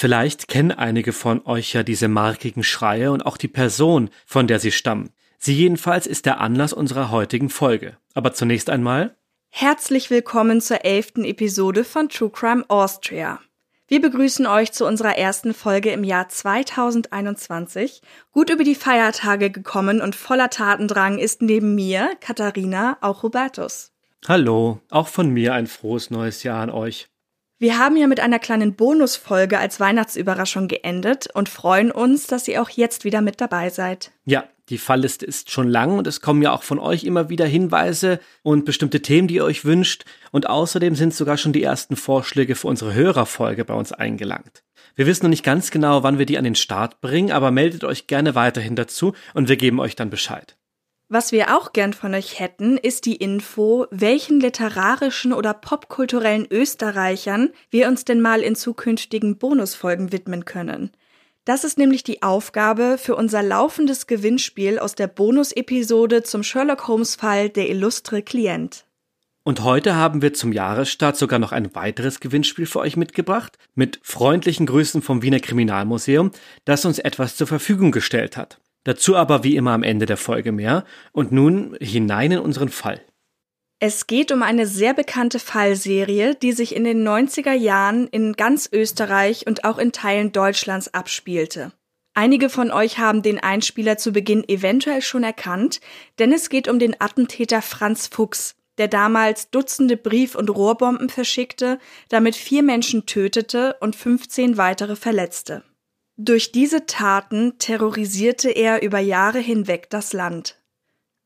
Vielleicht kennen einige von euch ja diese markigen Schreie und auch die Person, von der sie stammen. Sie jedenfalls ist der Anlass unserer heutigen Folge. Aber zunächst einmal Herzlich willkommen zur elften Episode von True Crime Austria. Wir begrüßen euch zu unserer ersten Folge im Jahr 2021. Gut über die Feiertage gekommen und voller Tatendrang ist neben mir, Katharina, auch Hubertus. Hallo, auch von mir ein frohes neues Jahr an euch. Wir haben ja mit einer kleinen Bonusfolge als Weihnachtsüberraschung geendet und freuen uns, dass ihr auch jetzt wieder mit dabei seid. Ja, die Fallliste ist schon lang und es kommen ja auch von euch immer wieder Hinweise und bestimmte Themen, die ihr euch wünscht. Und außerdem sind sogar schon die ersten Vorschläge für unsere Hörerfolge bei uns eingelangt. Wir wissen noch nicht ganz genau, wann wir die an den Start bringen, aber meldet euch gerne weiterhin dazu und wir geben euch dann Bescheid. Was wir auch gern von euch hätten, ist die Info, welchen literarischen oder popkulturellen Österreichern wir uns denn mal in zukünftigen Bonusfolgen widmen können. Das ist nämlich die Aufgabe für unser laufendes Gewinnspiel aus der Bonus-Episode zum Sherlock Holmes-Fall Der illustre Klient. Und heute haben wir zum Jahresstart sogar noch ein weiteres Gewinnspiel für euch mitgebracht, mit freundlichen Grüßen vom Wiener Kriminalmuseum, das uns etwas zur Verfügung gestellt hat. Dazu aber wie immer am Ende der Folge mehr. Und nun hinein in unseren Fall. Es geht um eine sehr bekannte Fallserie, die sich in den 90er Jahren in ganz Österreich und auch in Teilen Deutschlands abspielte. Einige von euch haben den Einspieler zu Beginn eventuell schon erkannt, denn es geht um den Attentäter Franz Fuchs, der damals Dutzende Brief- und Rohrbomben verschickte, damit vier Menschen tötete und 15 weitere verletzte. Durch diese Taten terrorisierte er über Jahre hinweg das Land.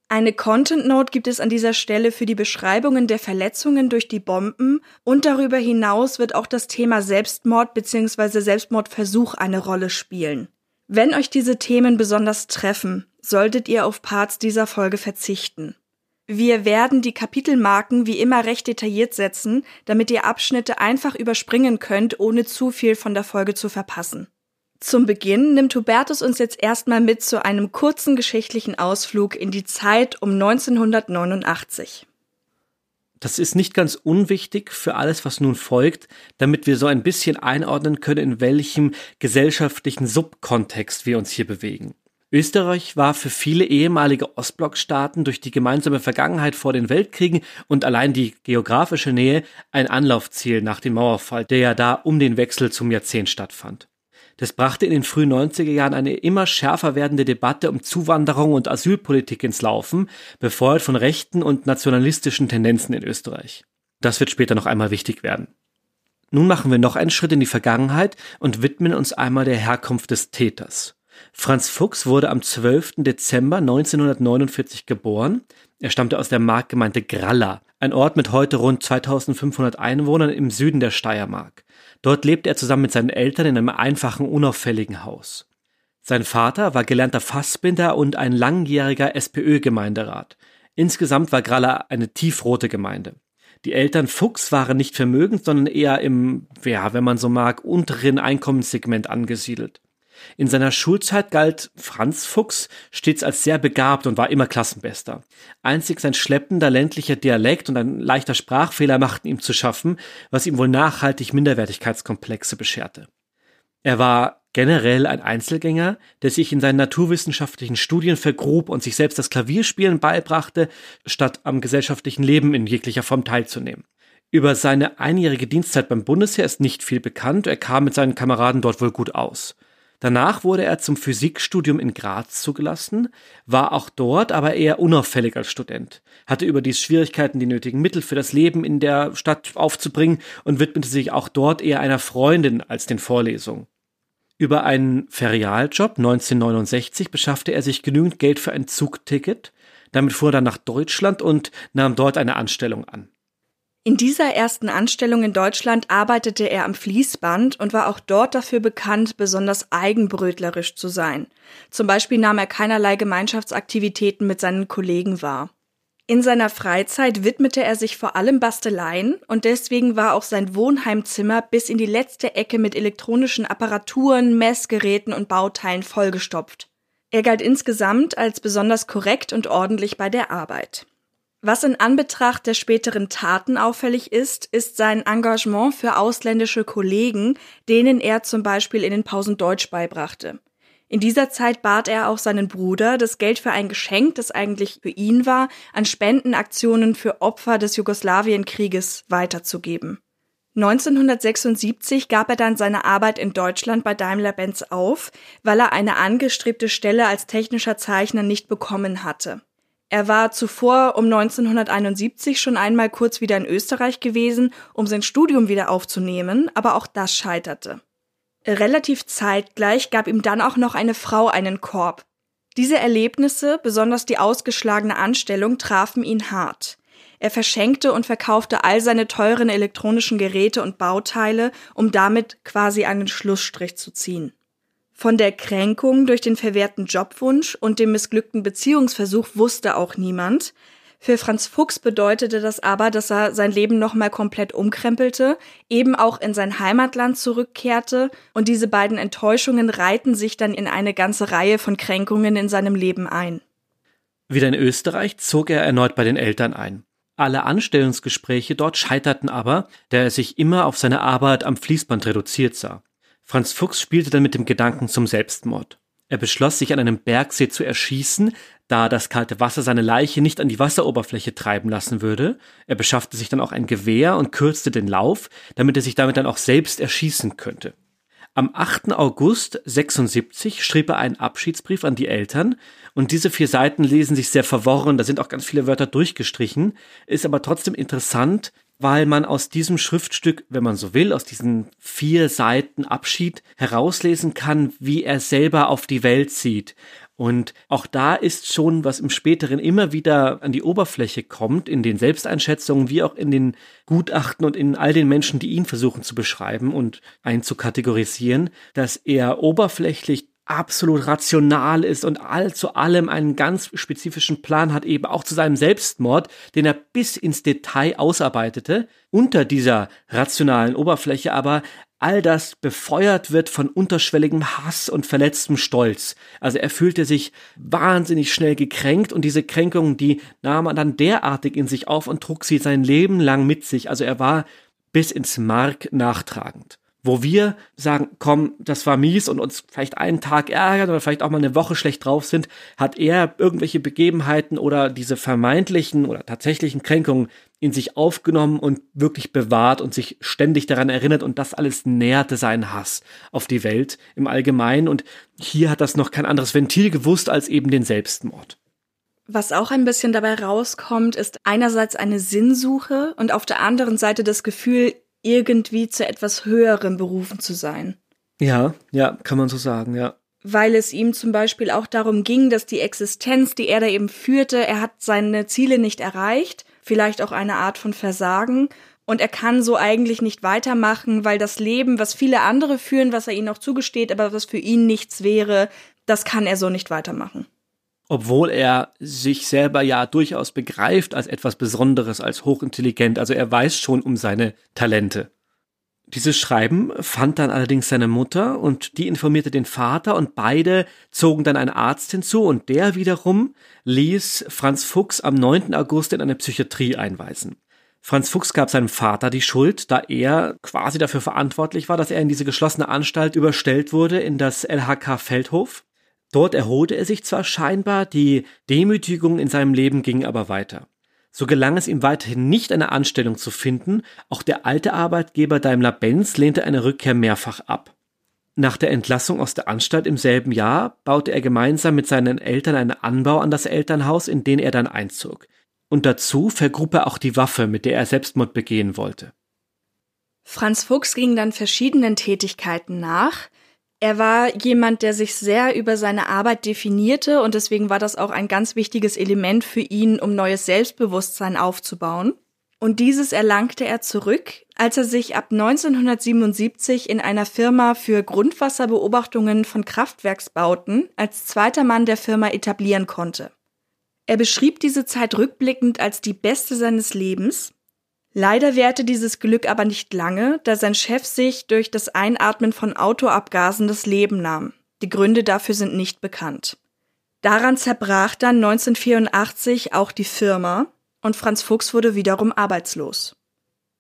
Eine Content Note gibt es an dieser Stelle für die Beschreibungen der Verletzungen durch die Bomben und darüber hinaus wird auch das Thema Selbstmord bzw. Selbstmordversuch eine Rolle spielen. Wenn euch diese Themen besonders treffen, solltet ihr auf Parts dieser Folge verzichten. Wir werden die Kapitelmarken wie immer recht detailliert setzen, damit ihr Abschnitte einfach überspringen könnt, ohne zu viel von der Folge zu verpassen. Zum Beginn nimmt Hubertus uns jetzt erstmal mit zu einem kurzen geschichtlichen Ausflug in die Zeit um 1989. Das ist nicht ganz unwichtig für alles, was nun folgt, damit wir so ein bisschen einordnen können, in welchem gesellschaftlichen Subkontext wir uns hier bewegen. Österreich war für viele ehemalige Ostblockstaaten durch die gemeinsame Vergangenheit vor den Weltkriegen und allein die geografische Nähe ein Anlaufziel nach dem Mauerfall, der ja da um den Wechsel zum Jahrzehnt stattfand. Das brachte in den frühen 90er Jahren eine immer schärfer werdende Debatte um Zuwanderung und Asylpolitik ins Laufen, befeuert von rechten und nationalistischen Tendenzen in Österreich. Das wird später noch einmal wichtig werden. Nun machen wir noch einen Schritt in die Vergangenheit und widmen uns einmal der Herkunft des Täters. Franz Fuchs wurde am 12. Dezember 1949 geboren. Er stammte aus der Marktgemeinde Gralla, ein Ort mit heute rund 2500 Einwohnern im Süden der Steiermark. Dort lebte er zusammen mit seinen Eltern in einem einfachen, unauffälligen Haus. Sein Vater war gelernter Fassbinder und ein langjähriger SPÖ-Gemeinderat. Insgesamt war Gralla eine tiefrote Gemeinde. Die Eltern Fuchs waren nicht vermögend, sondern eher im, ja, wenn man so mag, unteren Einkommenssegment angesiedelt. In seiner Schulzeit galt Franz Fuchs stets als sehr begabt und war immer Klassenbester. Einzig sein schleppender ländlicher Dialekt und ein leichter Sprachfehler machten ihm zu schaffen, was ihm wohl nachhaltig Minderwertigkeitskomplexe bescherte. Er war generell ein Einzelgänger, der sich in seinen naturwissenschaftlichen Studien vergrub und sich selbst das Klavierspielen beibrachte, statt am gesellschaftlichen Leben in jeglicher Form teilzunehmen. Über seine einjährige Dienstzeit beim Bundesheer ist nicht viel bekannt, er kam mit seinen Kameraden dort wohl gut aus. Danach wurde er zum Physikstudium in Graz zugelassen, war auch dort aber eher unauffällig als Student, hatte überdies Schwierigkeiten, die nötigen Mittel für das Leben in der Stadt aufzubringen und widmete sich auch dort eher einer Freundin als den Vorlesungen. Über einen Ferialjob 1969 beschaffte er sich genügend Geld für ein Zugticket, Damit fuhr er dann nach Deutschland und nahm dort eine Anstellung an. In dieser ersten Anstellung in Deutschland arbeitete er am Fließband und war auch dort dafür bekannt, besonders eigenbrötlerisch zu sein. Zum Beispiel nahm er keinerlei Gemeinschaftsaktivitäten mit seinen Kollegen wahr. In seiner Freizeit widmete er sich vor allem Basteleien und deswegen war auch sein Wohnheimzimmer bis in die letzte Ecke mit elektronischen Apparaturen, Messgeräten und Bauteilen vollgestopft. Er galt insgesamt als besonders korrekt und ordentlich bei der Arbeit. Was in Anbetracht der späteren Taten auffällig ist, ist sein Engagement für ausländische Kollegen, denen er zum Beispiel in den Pausen Deutsch beibrachte. In dieser Zeit bat er auch seinen Bruder, das Geld für ein Geschenk, das eigentlich für ihn war, an Spendenaktionen für Opfer des Jugoslawienkrieges weiterzugeben. 1976 gab er dann seine Arbeit in Deutschland bei Daimler-Benz auf, weil er eine angestrebte Stelle als technischer Zeichner nicht bekommen hatte. Er war zuvor um 1971 schon einmal kurz wieder in Österreich gewesen, um sein Studium wieder aufzunehmen, aber auch das scheiterte. Relativ zeitgleich gab ihm dann auch noch eine Frau einen Korb. Diese Erlebnisse, besonders die ausgeschlagene Anstellung, trafen ihn hart. Er verschenkte und verkaufte all seine teuren elektronischen Geräte und Bauteile, um damit quasi einen Schlussstrich zu ziehen. Von der Kränkung durch den verwehrten Jobwunsch und dem missglückten Beziehungsversuch wusste auch niemand. Für Franz Fuchs bedeutete das aber, dass er sein Leben nochmal komplett umkrempelte, eben auch in sein Heimatland zurückkehrte und diese beiden Enttäuschungen reihten sich dann in eine ganze Reihe von Kränkungen in seinem Leben ein. Wieder in Österreich zog er erneut bei den Eltern ein. Alle Anstellungsgespräche dort scheiterten aber, da er sich immer auf seine Arbeit am Fließband reduziert sah. Franz Fuchs spielte dann mit dem Gedanken zum Selbstmord. Er beschloss, sich an einem Bergsee zu erschießen, da das kalte Wasser seine Leiche nicht an die Wasseroberfläche treiben lassen würde. Er beschaffte sich dann auch ein Gewehr und kürzte den Lauf, damit er sich damit dann auch selbst erschießen könnte. Am 8. August 76 schrieb er einen Abschiedsbrief an die Eltern und diese vier Seiten lesen sich sehr verworren, da sind auch ganz viele Wörter durchgestrichen, ist aber trotzdem interessant, weil man aus diesem Schriftstück, wenn man so will, aus diesen vier Seiten Abschied herauslesen kann, wie er selber auf die Welt sieht. Und auch da ist schon, was im späteren immer wieder an die Oberfläche kommt, in den Selbsteinschätzungen wie auch in den Gutachten und in all den Menschen, die ihn versuchen zu beschreiben und einzukategorisieren, dass er oberflächlich absolut rational ist und all zu allem einen ganz spezifischen Plan hat, eben auch zu seinem Selbstmord, den er bis ins Detail ausarbeitete, unter dieser rationalen Oberfläche aber all das befeuert wird von unterschwelligem Hass und verletztem Stolz. Also er fühlte sich wahnsinnig schnell gekränkt und diese Kränkungen, die nahm er dann derartig in sich auf und trug sie sein Leben lang mit sich. Also er war bis ins Mark nachtragend wo wir sagen, komm, das war mies und uns vielleicht einen Tag ärgern oder vielleicht auch mal eine Woche schlecht drauf sind, hat er irgendwelche Begebenheiten oder diese vermeintlichen oder tatsächlichen Kränkungen in sich aufgenommen und wirklich bewahrt und sich ständig daran erinnert und das alles nährte seinen Hass auf die Welt im Allgemeinen und hier hat das noch kein anderes Ventil gewusst als eben den Selbstmord. Was auch ein bisschen dabei rauskommt, ist einerseits eine Sinnsuche und auf der anderen Seite das Gefühl, irgendwie zu etwas Höherem berufen zu sein. Ja, ja, kann man so sagen, ja. Weil es ihm zum Beispiel auch darum ging, dass die Existenz, die er da eben führte, er hat seine Ziele nicht erreicht, vielleicht auch eine Art von Versagen, und er kann so eigentlich nicht weitermachen, weil das Leben, was viele andere führen, was er ihnen auch zugesteht, aber was für ihn nichts wäre, das kann er so nicht weitermachen obwohl er sich selber ja durchaus begreift als etwas Besonderes, als hochintelligent. Also er weiß schon um seine Talente. Dieses Schreiben fand dann allerdings seine Mutter und die informierte den Vater und beide zogen dann einen Arzt hinzu und der wiederum ließ Franz Fuchs am 9. August in eine Psychiatrie einweisen. Franz Fuchs gab seinem Vater die Schuld, da er quasi dafür verantwortlich war, dass er in diese geschlossene Anstalt überstellt wurde in das LHK Feldhof. Dort erholte er sich zwar scheinbar, die Demütigung in seinem Leben ging aber weiter. So gelang es ihm weiterhin nicht, eine Anstellung zu finden, auch der alte Arbeitgeber Daimler-Benz lehnte eine Rückkehr mehrfach ab. Nach der Entlassung aus der Anstalt im selben Jahr baute er gemeinsam mit seinen Eltern einen Anbau an das Elternhaus, in den er dann einzog. Und dazu vergrub er auch die Waffe, mit der er Selbstmord begehen wollte. Franz Fuchs ging dann verschiedenen Tätigkeiten nach, Er war jemand, der sich sehr über seine Arbeit definierte und deswegen war das auch ein ganz wichtiges Element für ihn, um neues Selbstbewusstsein aufzubauen. Und dieses erlangte er zurück, als er sich ab 1977 in einer Firma für Grundwasserbeobachtungen von Kraftwerksbauten als zweiter Mann der Firma etablieren konnte. Er beschrieb diese Zeit rückblickend als die beste seines Lebens. Leider währte dieses Glück aber nicht lange, da sein Chef sich durch das Einatmen von Autoabgasen das Leben nahm. Die Gründe dafür sind nicht bekannt. Daran zerbrach dann 1984 auch die Firma und Franz Fuchs wurde wiederum arbeitslos.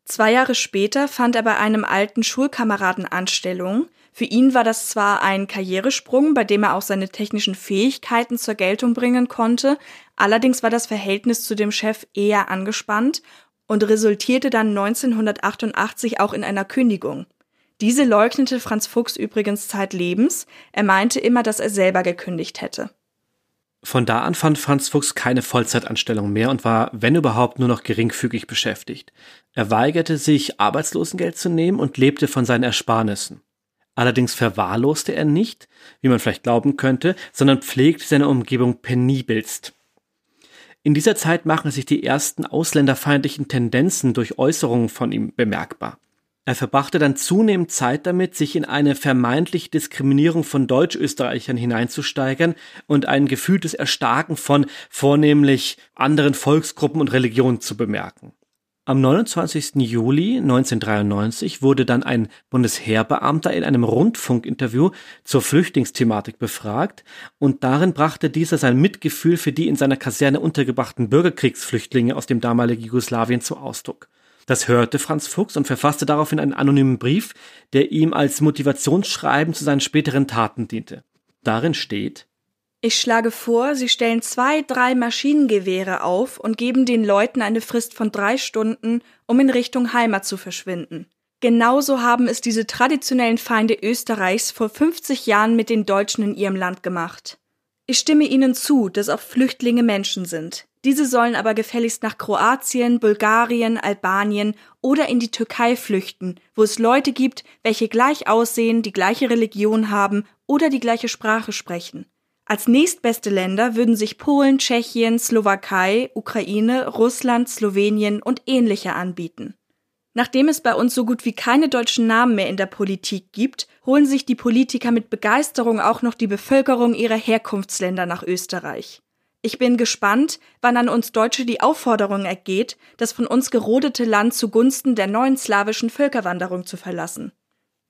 Zwei Jahre später fand er bei einem alten Schulkameraden Anstellung. Für ihn war das zwar ein Karrieresprung, bei dem er auch seine technischen Fähigkeiten zur Geltung bringen konnte, allerdings war das Verhältnis zu dem Chef eher angespannt und resultierte dann 1988 auch in einer Kündigung. Diese leugnete Franz Fuchs übrigens zeitlebens, er meinte immer, dass er selber gekündigt hätte. Von da an fand Franz Fuchs keine Vollzeitanstellung mehr und war, wenn überhaupt, nur noch geringfügig beschäftigt. Er weigerte sich, Arbeitslosengeld zu nehmen und lebte von seinen Ersparnissen. Allerdings verwahrloste er nicht, wie man vielleicht glauben könnte, sondern pflegte seine Umgebung penibelst. In dieser Zeit machen sich die ersten ausländerfeindlichen Tendenzen durch Äußerungen von ihm bemerkbar. Er verbrachte dann zunehmend Zeit damit, sich in eine vermeintliche Diskriminierung von Deutschösterreichern hineinzusteigern und ein gefühltes Erstarken von vornehmlich anderen Volksgruppen und Religionen zu bemerken. Am 29. Juli 1993 wurde dann ein Bundesheerbeamter in einem Rundfunkinterview zur Flüchtlingsthematik befragt und darin brachte dieser sein Mitgefühl für die in seiner Kaserne untergebrachten Bürgerkriegsflüchtlinge aus dem damaligen Jugoslawien zu Ausdruck. Das hörte Franz Fuchs und verfasste daraufhin einen anonymen Brief, der ihm als Motivationsschreiben zu seinen späteren Taten diente. Darin steht Ich schlage vor, Sie stellen zwei, drei Maschinengewehre auf und geben den Leuten eine Frist von drei Stunden, um in Richtung Heimat zu verschwinden. Genauso haben es diese traditionellen Feinde Österreichs vor 50 Jahren mit den Deutschen in ihrem Land gemacht. Ich stimme Ihnen zu, dass auch Flüchtlinge Menschen sind. Diese sollen aber gefälligst nach Kroatien, Bulgarien, Albanien oder in die Türkei flüchten, wo es Leute gibt, welche gleich aussehen, die gleiche Religion haben oder die gleiche Sprache sprechen. Als nächstbeste Länder würden sich Polen, Tschechien, Slowakei, Ukraine, Russland, Slowenien und ähnliche anbieten. Nachdem es bei uns so gut wie keine deutschen Namen mehr in der Politik gibt, holen sich die Politiker mit Begeisterung auch noch die Bevölkerung ihrer Herkunftsländer nach Österreich. Ich bin gespannt, wann an uns Deutsche die Aufforderung ergeht, das von uns gerodete Land zugunsten der neuen slawischen Völkerwanderung zu verlassen.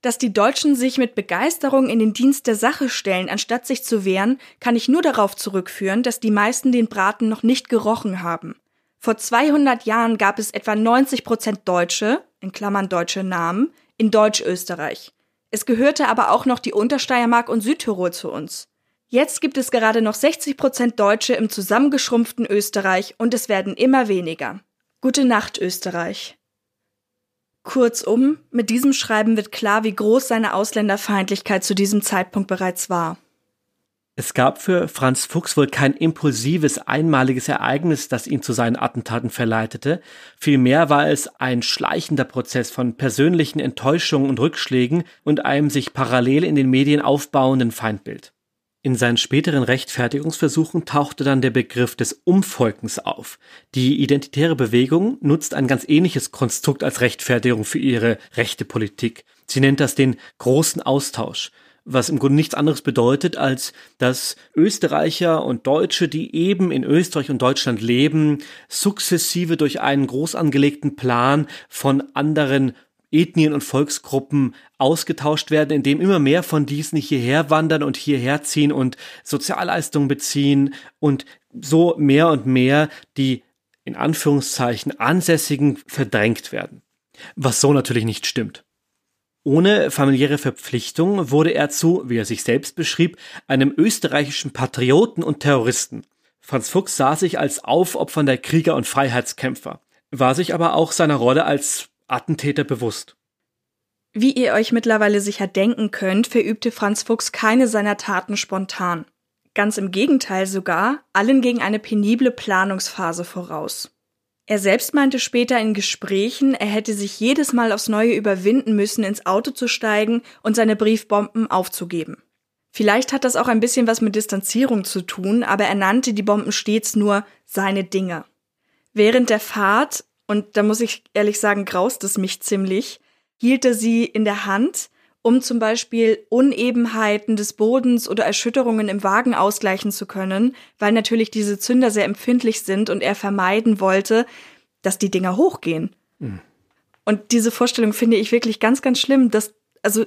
Dass die Deutschen sich mit Begeisterung in den Dienst der Sache stellen, anstatt sich zu wehren, kann ich nur darauf zurückführen, dass die meisten den Braten noch nicht gerochen haben. Vor 200 Jahren gab es etwa 90 Prozent Deutsche, in Klammern deutsche Namen, in Deutschösterreich. Es gehörte aber auch noch die Untersteiermark und Südtirol zu uns. Jetzt gibt es gerade noch 60 Prozent Deutsche im zusammengeschrumpften Österreich und es werden immer weniger. Gute Nacht, Österreich. Kurzum, mit diesem Schreiben wird klar, wie groß seine Ausländerfeindlichkeit zu diesem Zeitpunkt bereits war. Es gab für Franz Fuchs wohl kein impulsives, einmaliges Ereignis, das ihn zu seinen Attentaten verleitete. Vielmehr war es ein schleichender Prozess von persönlichen Enttäuschungen und Rückschlägen und einem sich parallel in den Medien aufbauenden Feindbild. In seinen späteren Rechtfertigungsversuchen tauchte dann der Begriff des Umvolkens auf. Die identitäre Bewegung nutzt ein ganz ähnliches Konstrukt als Rechtfertigung für ihre rechte Politik. Sie nennt das den großen Austausch, was im Grunde nichts anderes bedeutet, als dass Österreicher und Deutsche, die eben in Österreich und Deutschland leben, sukzessive durch einen groß angelegten Plan von anderen Ethnien und Volksgruppen ausgetauscht werden, indem immer mehr von diesen hierher wandern und hierher ziehen und Sozialleistungen beziehen und so mehr und mehr die in Anführungszeichen Ansässigen verdrängt werden. Was so natürlich nicht stimmt. Ohne familiäre Verpflichtung wurde er zu, wie er sich selbst beschrieb, einem österreichischen Patrioten und Terroristen. Franz Fuchs sah sich als aufopfernder Krieger und Freiheitskämpfer, war sich aber auch seiner Rolle als Attentäter bewusst. Wie ihr euch mittlerweile sicher denken könnt, verübte Franz Fuchs keine seiner Taten spontan. Ganz im Gegenteil sogar, allen ging eine penible Planungsphase voraus. Er selbst meinte später in Gesprächen, er hätte sich jedes Mal aufs Neue überwinden müssen, ins Auto zu steigen und seine Briefbomben aufzugeben. Vielleicht hat das auch ein bisschen was mit Distanzierung zu tun, aber er nannte die Bomben stets nur seine Dinge. Während der Fahrt, und da muss ich ehrlich sagen, graust es mich ziemlich, hielt er sie in der Hand, um zum Beispiel Unebenheiten des Bodens oder Erschütterungen im Wagen ausgleichen zu können, weil natürlich diese Zünder sehr empfindlich sind und er vermeiden wollte, dass die Dinger hochgehen. Mhm. Und diese Vorstellung finde ich wirklich ganz, ganz schlimm, dass, also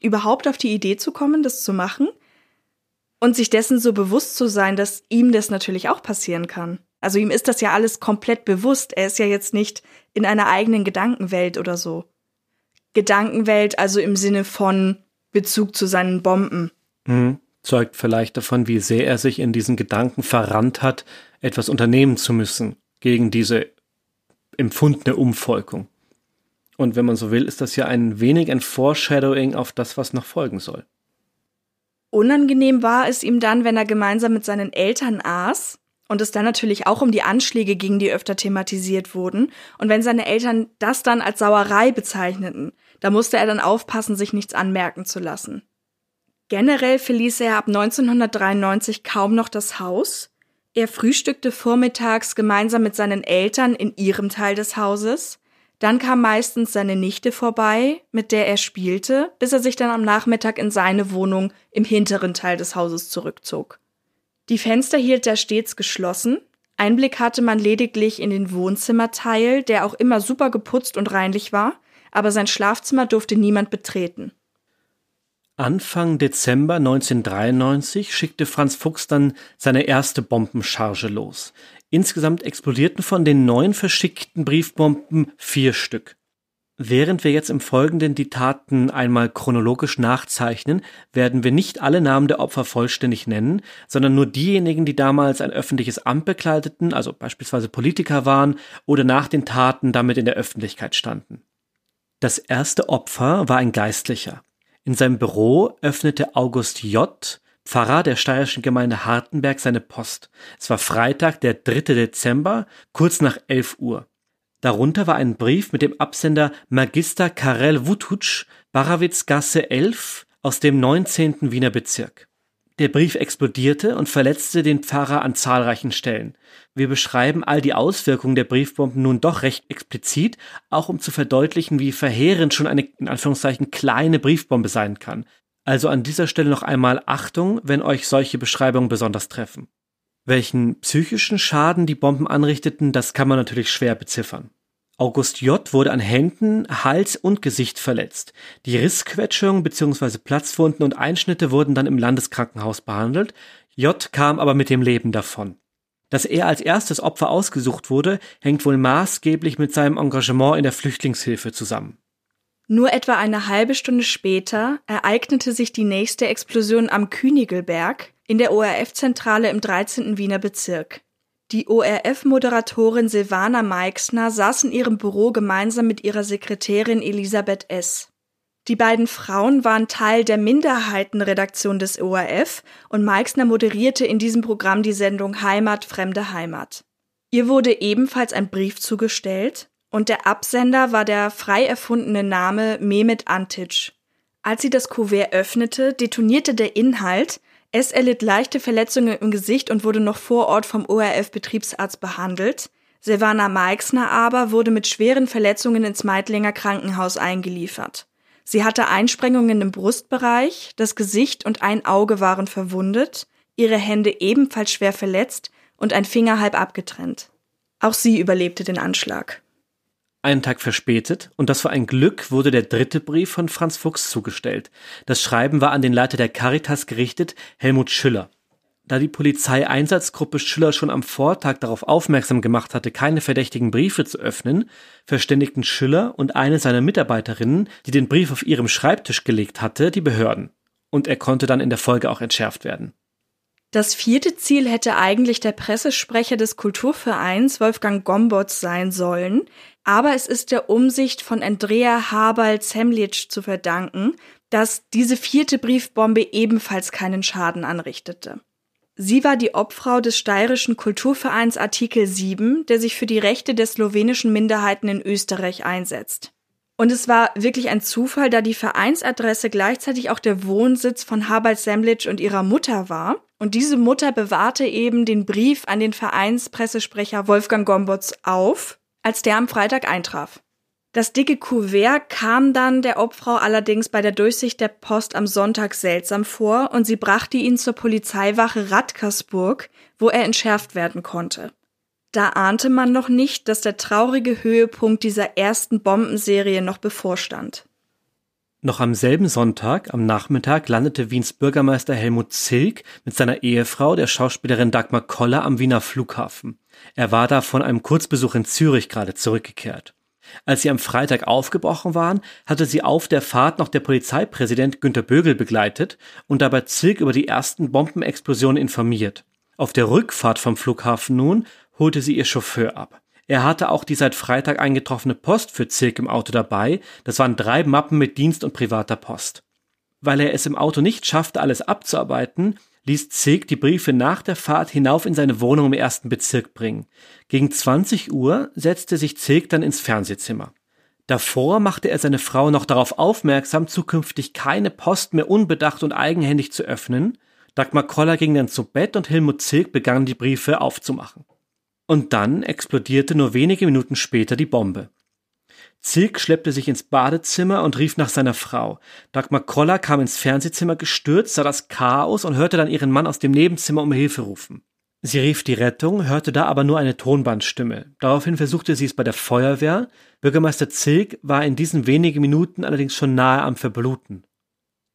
überhaupt auf die Idee zu kommen, das zu machen und sich dessen so bewusst zu sein, dass ihm das natürlich auch passieren kann. Also ihm ist das ja alles komplett bewusst. Er ist ja jetzt nicht in einer eigenen Gedankenwelt oder so. Gedankenwelt, also im Sinne von Bezug zu seinen Bomben. Mhm. Zeugt vielleicht davon, wie sehr er sich in diesen Gedanken verrannt hat, etwas unternehmen zu müssen gegen diese empfundene Umvolkung. Und wenn man so will, ist das ja ein wenig ein Foreshadowing auf das, was noch folgen soll. Unangenehm war es ihm dann, wenn er gemeinsam mit seinen Eltern aß und es dann natürlich auch um die Anschläge ging, die öfter thematisiert wurden. Und wenn seine Eltern das dann als Sauerei bezeichneten, da musste er dann aufpassen, sich nichts anmerken zu lassen. Generell verließ er ab 1993 kaum noch das Haus. Er frühstückte vormittags gemeinsam mit seinen Eltern in ihrem Teil des Hauses. Dann kam meistens seine Nichte vorbei, mit der er spielte, bis er sich dann am Nachmittag in seine Wohnung im hinteren Teil des Hauses zurückzog. Die Fenster hielt er stets geschlossen. Einblick hatte man lediglich in den Wohnzimmerteil, der auch immer super geputzt und reinlich war aber sein Schlafzimmer durfte niemand betreten. Anfang Dezember 1993 schickte Franz Fuchs dann seine erste Bombencharge los. Insgesamt explodierten von den neun verschickten Briefbomben vier Stück. Während wir jetzt im Folgenden die Taten einmal chronologisch nachzeichnen, werden wir nicht alle Namen der Opfer vollständig nennen, sondern nur diejenigen, die damals ein öffentliches Amt bekleideten, also beispielsweise Politiker waren oder nach den Taten damit in der Öffentlichkeit standen. Das erste Opfer war ein Geistlicher. In seinem Büro öffnete August J., Pfarrer der steirischen Gemeinde Hartenberg, seine Post. Es war Freitag, der 3. Dezember, kurz nach 11 Uhr. Darunter war ein Brief mit dem Absender Magister Karel Wututsch, Barawitzgasse 11 aus dem 19. Wiener Bezirk. Der Brief explodierte und verletzte den Pfarrer an zahlreichen Stellen. Wir beschreiben all die Auswirkungen der Briefbomben nun doch recht explizit, auch um zu verdeutlichen, wie verheerend schon eine in Anführungszeichen kleine Briefbombe sein kann. Also an dieser Stelle noch einmal Achtung, wenn euch solche Beschreibungen besonders treffen. Welchen psychischen Schaden die Bomben anrichteten, das kann man natürlich schwer beziffern. August J. wurde an Händen, Hals und Gesicht verletzt. Die Rissquetschungen bzw. Platzwunden und Einschnitte wurden dann im Landeskrankenhaus behandelt. J. kam aber mit dem Leben davon. Dass er als erstes Opfer ausgesucht wurde, hängt wohl maßgeblich mit seinem Engagement in der Flüchtlingshilfe zusammen. Nur etwa eine halbe Stunde später ereignete sich die nächste Explosion am Künigelberg in der ORF-Zentrale im 13. Wiener Bezirk. Die ORF-Moderatorin Silvana Meixner saß in ihrem Büro gemeinsam mit ihrer Sekretärin Elisabeth S. Die beiden Frauen waren Teil der Minderheitenredaktion des ORF und Meixner moderierte in diesem Programm die Sendung Heimat, fremde Heimat. Ihr wurde ebenfalls ein Brief zugestellt und der Absender war der frei erfundene Name Mehmet Antic. Als sie das Kuvert öffnete, detonierte der Inhalt, es erlitt leichte Verletzungen im Gesicht und wurde noch vor Ort vom ORF-Betriebsarzt behandelt. Silvana Meixner aber wurde mit schweren Verletzungen ins Meidlinger Krankenhaus eingeliefert. Sie hatte Einsprengungen im Brustbereich, das Gesicht und ein Auge waren verwundet, ihre Hände ebenfalls schwer verletzt und ein Finger halb abgetrennt. Auch sie überlebte den Anschlag. Einen Tag verspätet, und das war ein Glück, wurde der dritte Brief von Franz Fuchs zugestellt. Das Schreiben war an den Leiter der Caritas gerichtet, Helmut Schüller. Da die Polizeieinsatzgruppe Schüller schon am Vortag darauf aufmerksam gemacht hatte, keine verdächtigen Briefe zu öffnen, verständigten Schüller und eine seiner Mitarbeiterinnen, die den Brief auf ihrem Schreibtisch gelegt hatte, die Behörden. Und er konnte dann in der Folge auch entschärft werden. Das vierte Ziel hätte eigentlich der Pressesprecher des Kulturvereins Wolfgang Gombotz sein sollen, aber es ist der Umsicht von Andrea Habal-Zemlitsch zu verdanken, dass diese vierte Briefbombe ebenfalls keinen Schaden anrichtete. Sie war die Obfrau des steirischen Kulturvereins Artikel 7, der sich für die Rechte der slowenischen Minderheiten in Österreich einsetzt. Und es war wirklich ein Zufall, da die Vereinsadresse gleichzeitig auch der Wohnsitz von Habal Semlic und ihrer Mutter war. Und diese Mutter bewahrte eben den Brief an den Vereinspressesprecher Wolfgang Gombotz auf, als der am Freitag eintraf. Das dicke Kuvert kam dann der Obfrau allerdings bei der Durchsicht der Post am Sonntag seltsam vor und sie brachte ihn zur Polizeiwache Radkersburg, wo er entschärft werden konnte. Da ahnte man noch nicht, dass der traurige Höhepunkt dieser ersten Bombenserie noch bevorstand. Noch am selben Sonntag, am Nachmittag, landete Wiens Bürgermeister Helmut Zilk mit seiner Ehefrau, der Schauspielerin Dagmar Koller, am Wiener Flughafen. Er war da von einem Kurzbesuch in Zürich gerade zurückgekehrt. Als sie am Freitag aufgebrochen waren, hatte sie auf der Fahrt noch der Polizeipräsident Günter Bögel begleitet und dabei Zilk über die ersten Bombenexplosionen informiert. Auf der Rückfahrt vom Flughafen nun holte sie ihr Chauffeur ab. Er hatte auch die seit Freitag eingetroffene Post für Zilk im Auto dabei. Das waren drei Mappen mit Dienst und privater Post. Weil er es im Auto nicht schaffte, alles abzuarbeiten, ließ Zilk die Briefe nach der Fahrt hinauf in seine Wohnung im ersten Bezirk bringen. Gegen 20 Uhr setzte sich Zilk dann ins Fernsehzimmer. Davor machte er seine Frau noch darauf aufmerksam, zukünftig keine Post mehr unbedacht und eigenhändig zu öffnen. Dagmar Koller ging dann zu Bett und Helmut Zilk begann die Briefe aufzumachen. Und dann explodierte nur wenige Minuten später die Bombe. Zilk schleppte sich ins Badezimmer und rief nach seiner Frau. Dagmar Koller kam ins Fernsehzimmer gestürzt, sah das Chaos und hörte dann ihren Mann aus dem Nebenzimmer um Hilfe rufen. Sie rief die Rettung, hörte da aber nur eine Tonbandstimme. Daraufhin versuchte sie es bei der Feuerwehr. Bürgermeister Zilk war in diesen wenigen Minuten allerdings schon nahe am Verbluten.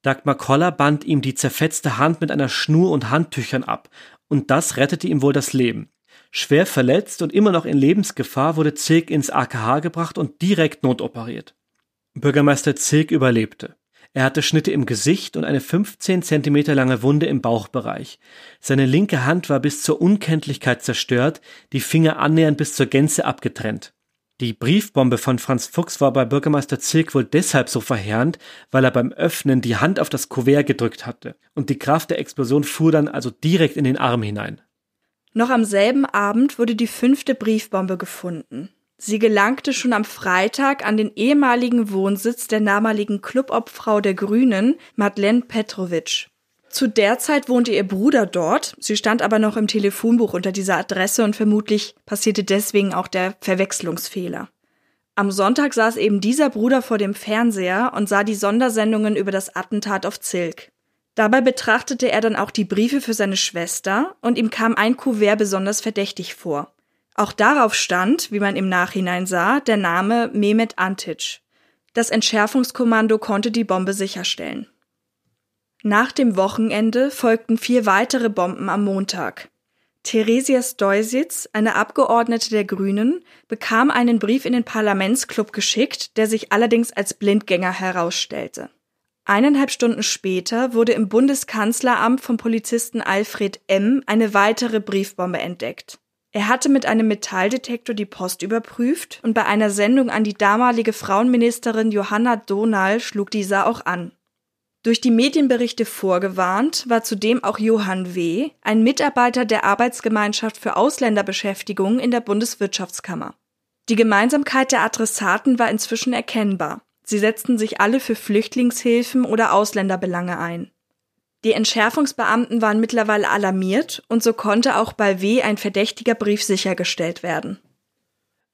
Dagmar Koller band ihm die zerfetzte Hand mit einer Schnur und Handtüchern ab, und das rettete ihm wohl das Leben. Schwer verletzt und immer noch in Lebensgefahr wurde Zilk ins AKH gebracht und direkt notoperiert. Bürgermeister Zilk überlebte. Er hatte Schnitte im Gesicht und eine 15 Zentimeter lange Wunde im Bauchbereich. Seine linke Hand war bis zur Unkenntlichkeit zerstört, die Finger annähernd bis zur Gänze abgetrennt. Die Briefbombe von Franz Fuchs war bei Bürgermeister Zirk wohl deshalb so verheerend, weil er beim Öffnen die Hand auf das Kuvert gedrückt hatte, und die Kraft der Explosion fuhr dann also direkt in den Arm hinein. Noch am selben Abend wurde die fünfte Briefbombe gefunden. Sie gelangte schon am Freitag an den ehemaligen Wohnsitz der damaligen Clubobfrau der Grünen, Madeleine Petrovic. Zu der Zeit wohnte ihr Bruder dort, sie stand aber noch im Telefonbuch unter dieser Adresse und vermutlich passierte deswegen auch der Verwechslungsfehler. Am Sonntag saß eben dieser Bruder vor dem Fernseher und sah die Sondersendungen über das Attentat auf Zilk. Dabei betrachtete er dann auch die Briefe für seine Schwester und ihm kam ein Kuvert besonders verdächtig vor. Auch darauf stand, wie man im Nachhinein sah, der Name Mehmet Antic. Das Entschärfungskommando konnte die Bombe sicherstellen. Nach dem Wochenende folgten vier weitere Bomben am Montag. Theresia Stoisitz, eine Abgeordnete der Grünen, bekam einen Brief in den Parlamentsclub geschickt, der sich allerdings als Blindgänger herausstellte. Eineinhalb Stunden später wurde im Bundeskanzleramt vom Polizisten Alfred M. eine weitere Briefbombe entdeckt. Er hatte mit einem Metalldetektor die Post überprüft und bei einer Sendung an die damalige Frauenministerin Johanna Donal schlug dieser auch an. Durch die Medienberichte vorgewarnt war zudem auch Johann W., ein Mitarbeiter der Arbeitsgemeinschaft für Ausländerbeschäftigung in der Bundeswirtschaftskammer. Die Gemeinsamkeit der Adressaten war inzwischen erkennbar. Sie setzten sich alle für Flüchtlingshilfen oder Ausländerbelange ein. Die Entschärfungsbeamten waren mittlerweile alarmiert und so konnte auch bei W ein verdächtiger Brief sichergestellt werden.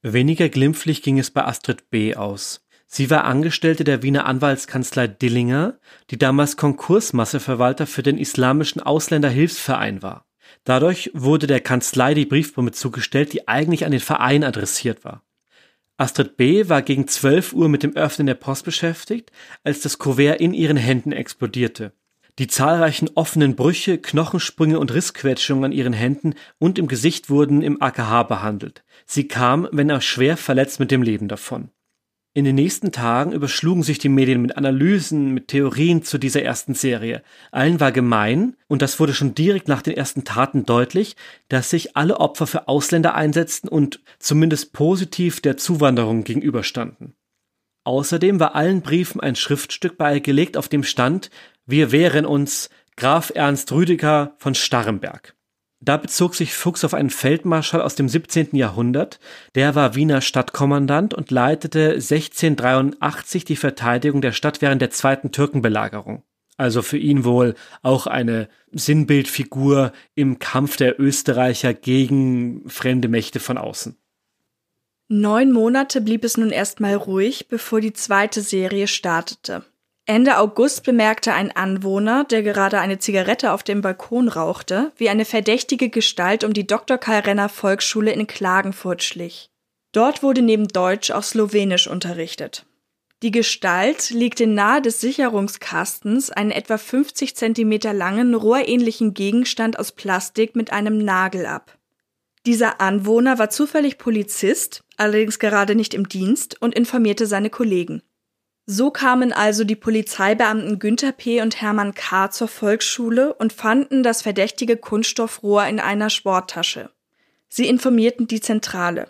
Weniger glimpflich ging es bei Astrid B. aus. Sie war Angestellte der Wiener Anwaltskanzlei Dillinger, die damals Konkursmasseverwalter für den Islamischen Ausländerhilfsverein war. Dadurch wurde der Kanzlei die Briefbombe zugestellt, die eigentlich an den Verein adressiert war. Astrid B. war gegen 12 Uhr mit dem Öffnen der Post beschäftigt, als das Kuvert in ihren Händen explodierte. Die zahlreichen offenen Brüche, Knochensprünge und Rissquetschungen an ihren Händen und im Gesicht wurden im AKH behandelt. Sie kam, wenn auch schwer verletzt, mit dem Leben davon. In den nächsten Tagen überschlugen sich die Medien mit Analysen, mit Theorien zu dieser ersten Serie. Allen war gemein, und das wurde schon direkt nach den ersten Taten deutlich, dass sich alle Opfer für Ausländer einsetzten und zumindest positiv der Zuwanderung gegenüberstanden. Außerdem war allen Briefen ein Schriftstück beigelegt, auf dem stand, wir wehren uns Graf Ernst Rüdiger von Starrenberg. Da bezog sich Fuchs auf einen Feldmarschall aus dem 17. Jahrhundert. Der war Wiener Stadtkommandant und leitete 1683 die Verteidigung der Stadt während der zweiten Türkenbelagerung. Also für ihn wohl auch eine Sinnbildfigur im Kampf der Österreicher gegen fremde Mächte von außen. Neun Monate blieb es nun erstmal ruhig, bevor die zweite Serie startete. Ende August bemerkte ein Anwohner, der gerade eine Zigarette auf dem Balkon rauchte, wie eine verdächtige Gestalt um die Dr. Karl Renner Volksschule in Klagenfurt schlich. Dort wurde neben Deutsch auch Slowenisch unterrichtet. Die Gestalt legte nahe des Sicherungskastens einen etwa 50 Zentimeter langen, rohrähnlichen Gegenstand aus Plastik mit einem Nagel ab. Dieser Anwohner war zufällig Polizist, allerdings gerade nicht im Dienst und informierte seine Kollegen. So kamen also die Polizeibeamten Günther P. und Hermann K. zur Volksschule und fanden das verdächtige Kunststoffrohr in einer Sporttasche. Sie informierten die Zentrale.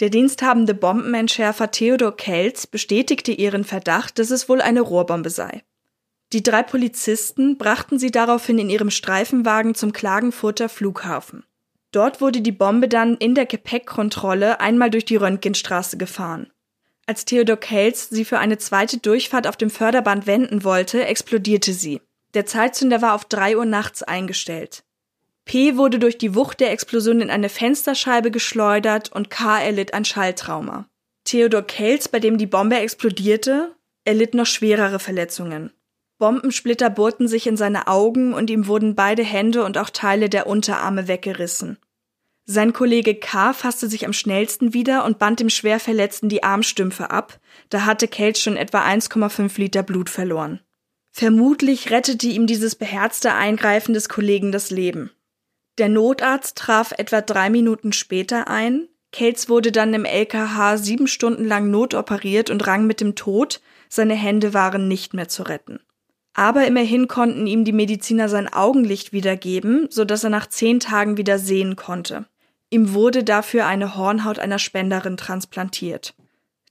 Der diensthabende Bombenentschärfer Theodor Kelz bestätigte ihren Verdacht, dass es wohl eine Rohrbombe sei. Die drei Polizisten brachten sie daraufhin in ihrem Streifenwagen zum Klagenfurter Flughafen. Dort wurde die Bombe dann in der Gepäckkontrolle einmal durch die Röntgenstraße gefahren. Als Theodor Kelz sie für eine zweite Durchfahrt auf dem Förderband wenden wollte, explodierte sie. Der Zeitzünder war auf drei Uhr nachts eingestellt. P wurde durch die Wucht der Explosion in eine Fensterscheibe geschleudert und K erlitt ein Schalltrauma. Theodor Kelz, bei dem die Bombe explodierte, erlitt noch schwerere Verletzungen. Bombensplitter bohrten sich in seine Augen und ihm wurden beide Hände und auch Teile der Unterarme weggerissen. Sein Kollege K. fasste sich am schnellsten wieder und band dem Schwerverletzten die Armstümpfe ab, da hatte Kate schon etwa 1,5 Liter Blut verloren. Vermutlich rettete ihm dieses beherzte Eingreifen des Kollegen das Leben. Der Notarzt traf etwa drei Minuten später ein, Cates wurde dann im LKH sieben Stunden lang notoperiert und rang mit dem Tod, seine Hände waren nicht mehr zu retten. Aber immerhin konnten ihm die Mediziner sein Augenlicht wiedergeben, so dass er nach zehn Tagen wieder sehen konnte. Ihm wurde dafür eine Hornhaut einer Spenderin transplantiert.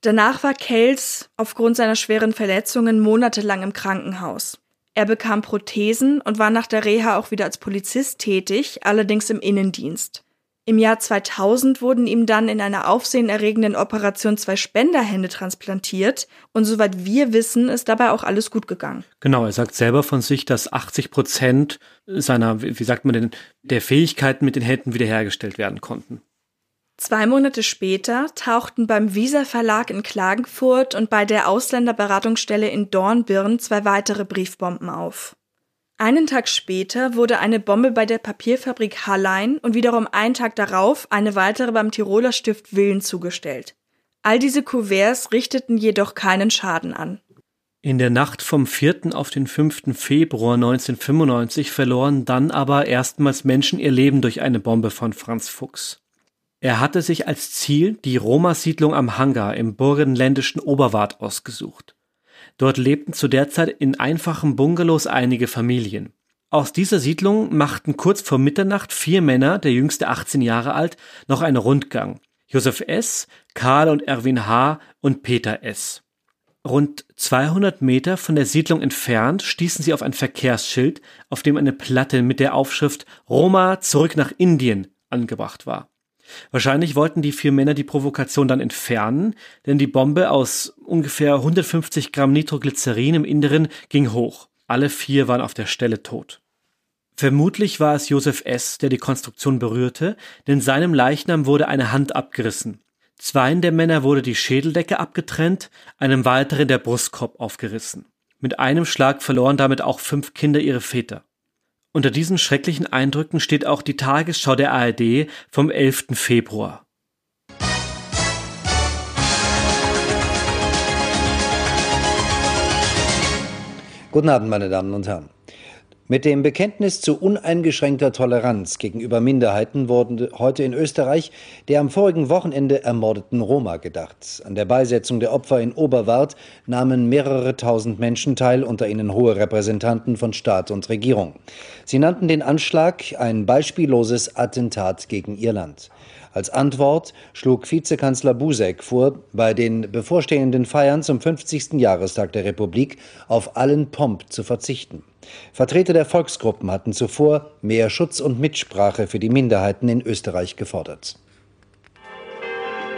Danach war Kels aufgrund seiner schweren Verletzungen monatelang im Krankenhaus. Er bekam Prothesen und war nach der Reha auch wieder als Polizist tätig, allerdings im Innendienst. Im Jahr 2000 wurden ihm dann in einer aufsehenerregenden Operation zwei Spenderhände transplantiert und soweit wir wissen, ist dabei auch alles gut gegangen. Genau, er sagt selber von sich, dass 80 Prozent seiner, wie sagt man denn, der Fähigkeiten mit den Händen wiederhergestellt werden konnten. Zwei Monate später tauchten beim Visa Verlag in Klagenfurt und bei der Ausländerberatungsstelle in Dornbirn zwei weitere Briefbomben auf. Einen Tag später wurde eine Bombe bei der Papierfabrik Hallein und wiederum einen Tag darauf eine weitere beim Tiroler Stift Willen zugestellt. All diese Kuverts richteten jedoch keinen Schaden an. In der Nacht vom 4. auf den 5. Februar 1995 verloren dann aber erstmals Menschen ihr Leben durch eine Bombe von Franz Fuchs. Er hatte sich als Ziel die Roma-Siedlung am Hangar im burgenländischen Oberwart ausgesucht. Dort lebten zu der Zeit in einfachen Bungalows einige Familien. Aus dieser Siedlung machten kurz vor Mitternacht vier Männer, der jüngste 18 Jahre alt, noch einen Rundgang. Josef S., Karl und Erwin H. und Peter S. Rund 200 Meter von der Siedlung entfernt stießen sie auf ein Verkehrsschild, auf dem eine Platte mit der Aufschrift Roma zurück nach Indien angebracht war. Wahrscheinlich wollten die vier Männer die Provokation dann entfernen, denn die Bombe aus ungefähr 150 Gramm Nitroglycerin im Inneren ging hoch. Alle vier waren auf der Stelle tot. Vermutlich war es Josef S., der die Konstruktion berührte, denn seinem Leichnam wurde eine Hand abgerissen. Zweien der Männer wurde die Schädeldecke abgetrennt, einem weiteren der Brustkorb aufgerissen. Mit einem Schlag verloren damit auch fünf Kinder ihre Väter. Unter diesen schrecklichen Eindrücken steht auch die Tagesschau der ARD vom 11. Februar. Guten Abend, meine Damen und Herren. Mit dem Bekenntnis zu uneingeschränkter Toleranz gegenüber Minderheiten wurde heute in Österreich der am vorigen Wochenende ermordeten Roma gedacht. An der Beisetzung der Opfer in Oberwart nahmen mehrere tausend Menschen teil, unter ihnen hohe Repräsentanten von Staat und Regierung. Sie nannten den Anschlag ein beispielloses Attentat gegen ihr Land. Als Antwort schlug Vizekanzler Buzek vor, bei den bevorstehenden Feiern zum 50. Jahrestag der Republik auf allen Pomp zu verzichten. Vertreter der Volksgruppen hatten zuvor mehr Schutz und Mitsprache für die Minderheiten in Österreich gefordert.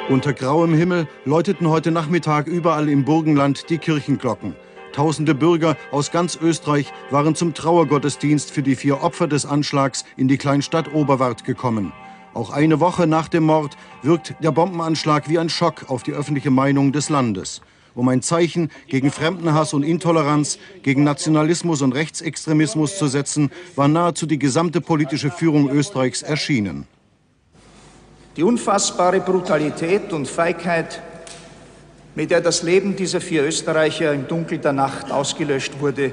Unter grauem Himmel läuteten heute Nachmittag überall im Burgenland die Kirchenglocken. Tausende Bürger aus ganz Österreich waren zum Trauergottesdienst für die vier Opfer des Anschlags in die Kleinstadt Oberwart gekommen. Auch eine Woche nach dem Mord wirkt der Bombenanschlag wie ein Schock auf die öffentliche Meinung des Landes. Um ein Zeichen gegen Fremdenhass und Intoleranz, gegen Nationalismus und Rechtsextremismus zu setzen, war nahezu die gesamte politische Führung Österreichs erschienen. Die unfassbare Brutalität und Feigheit, mit der das Leben dieser vier Österreicher im Dunkel der Nacht ausgelöscht wurde,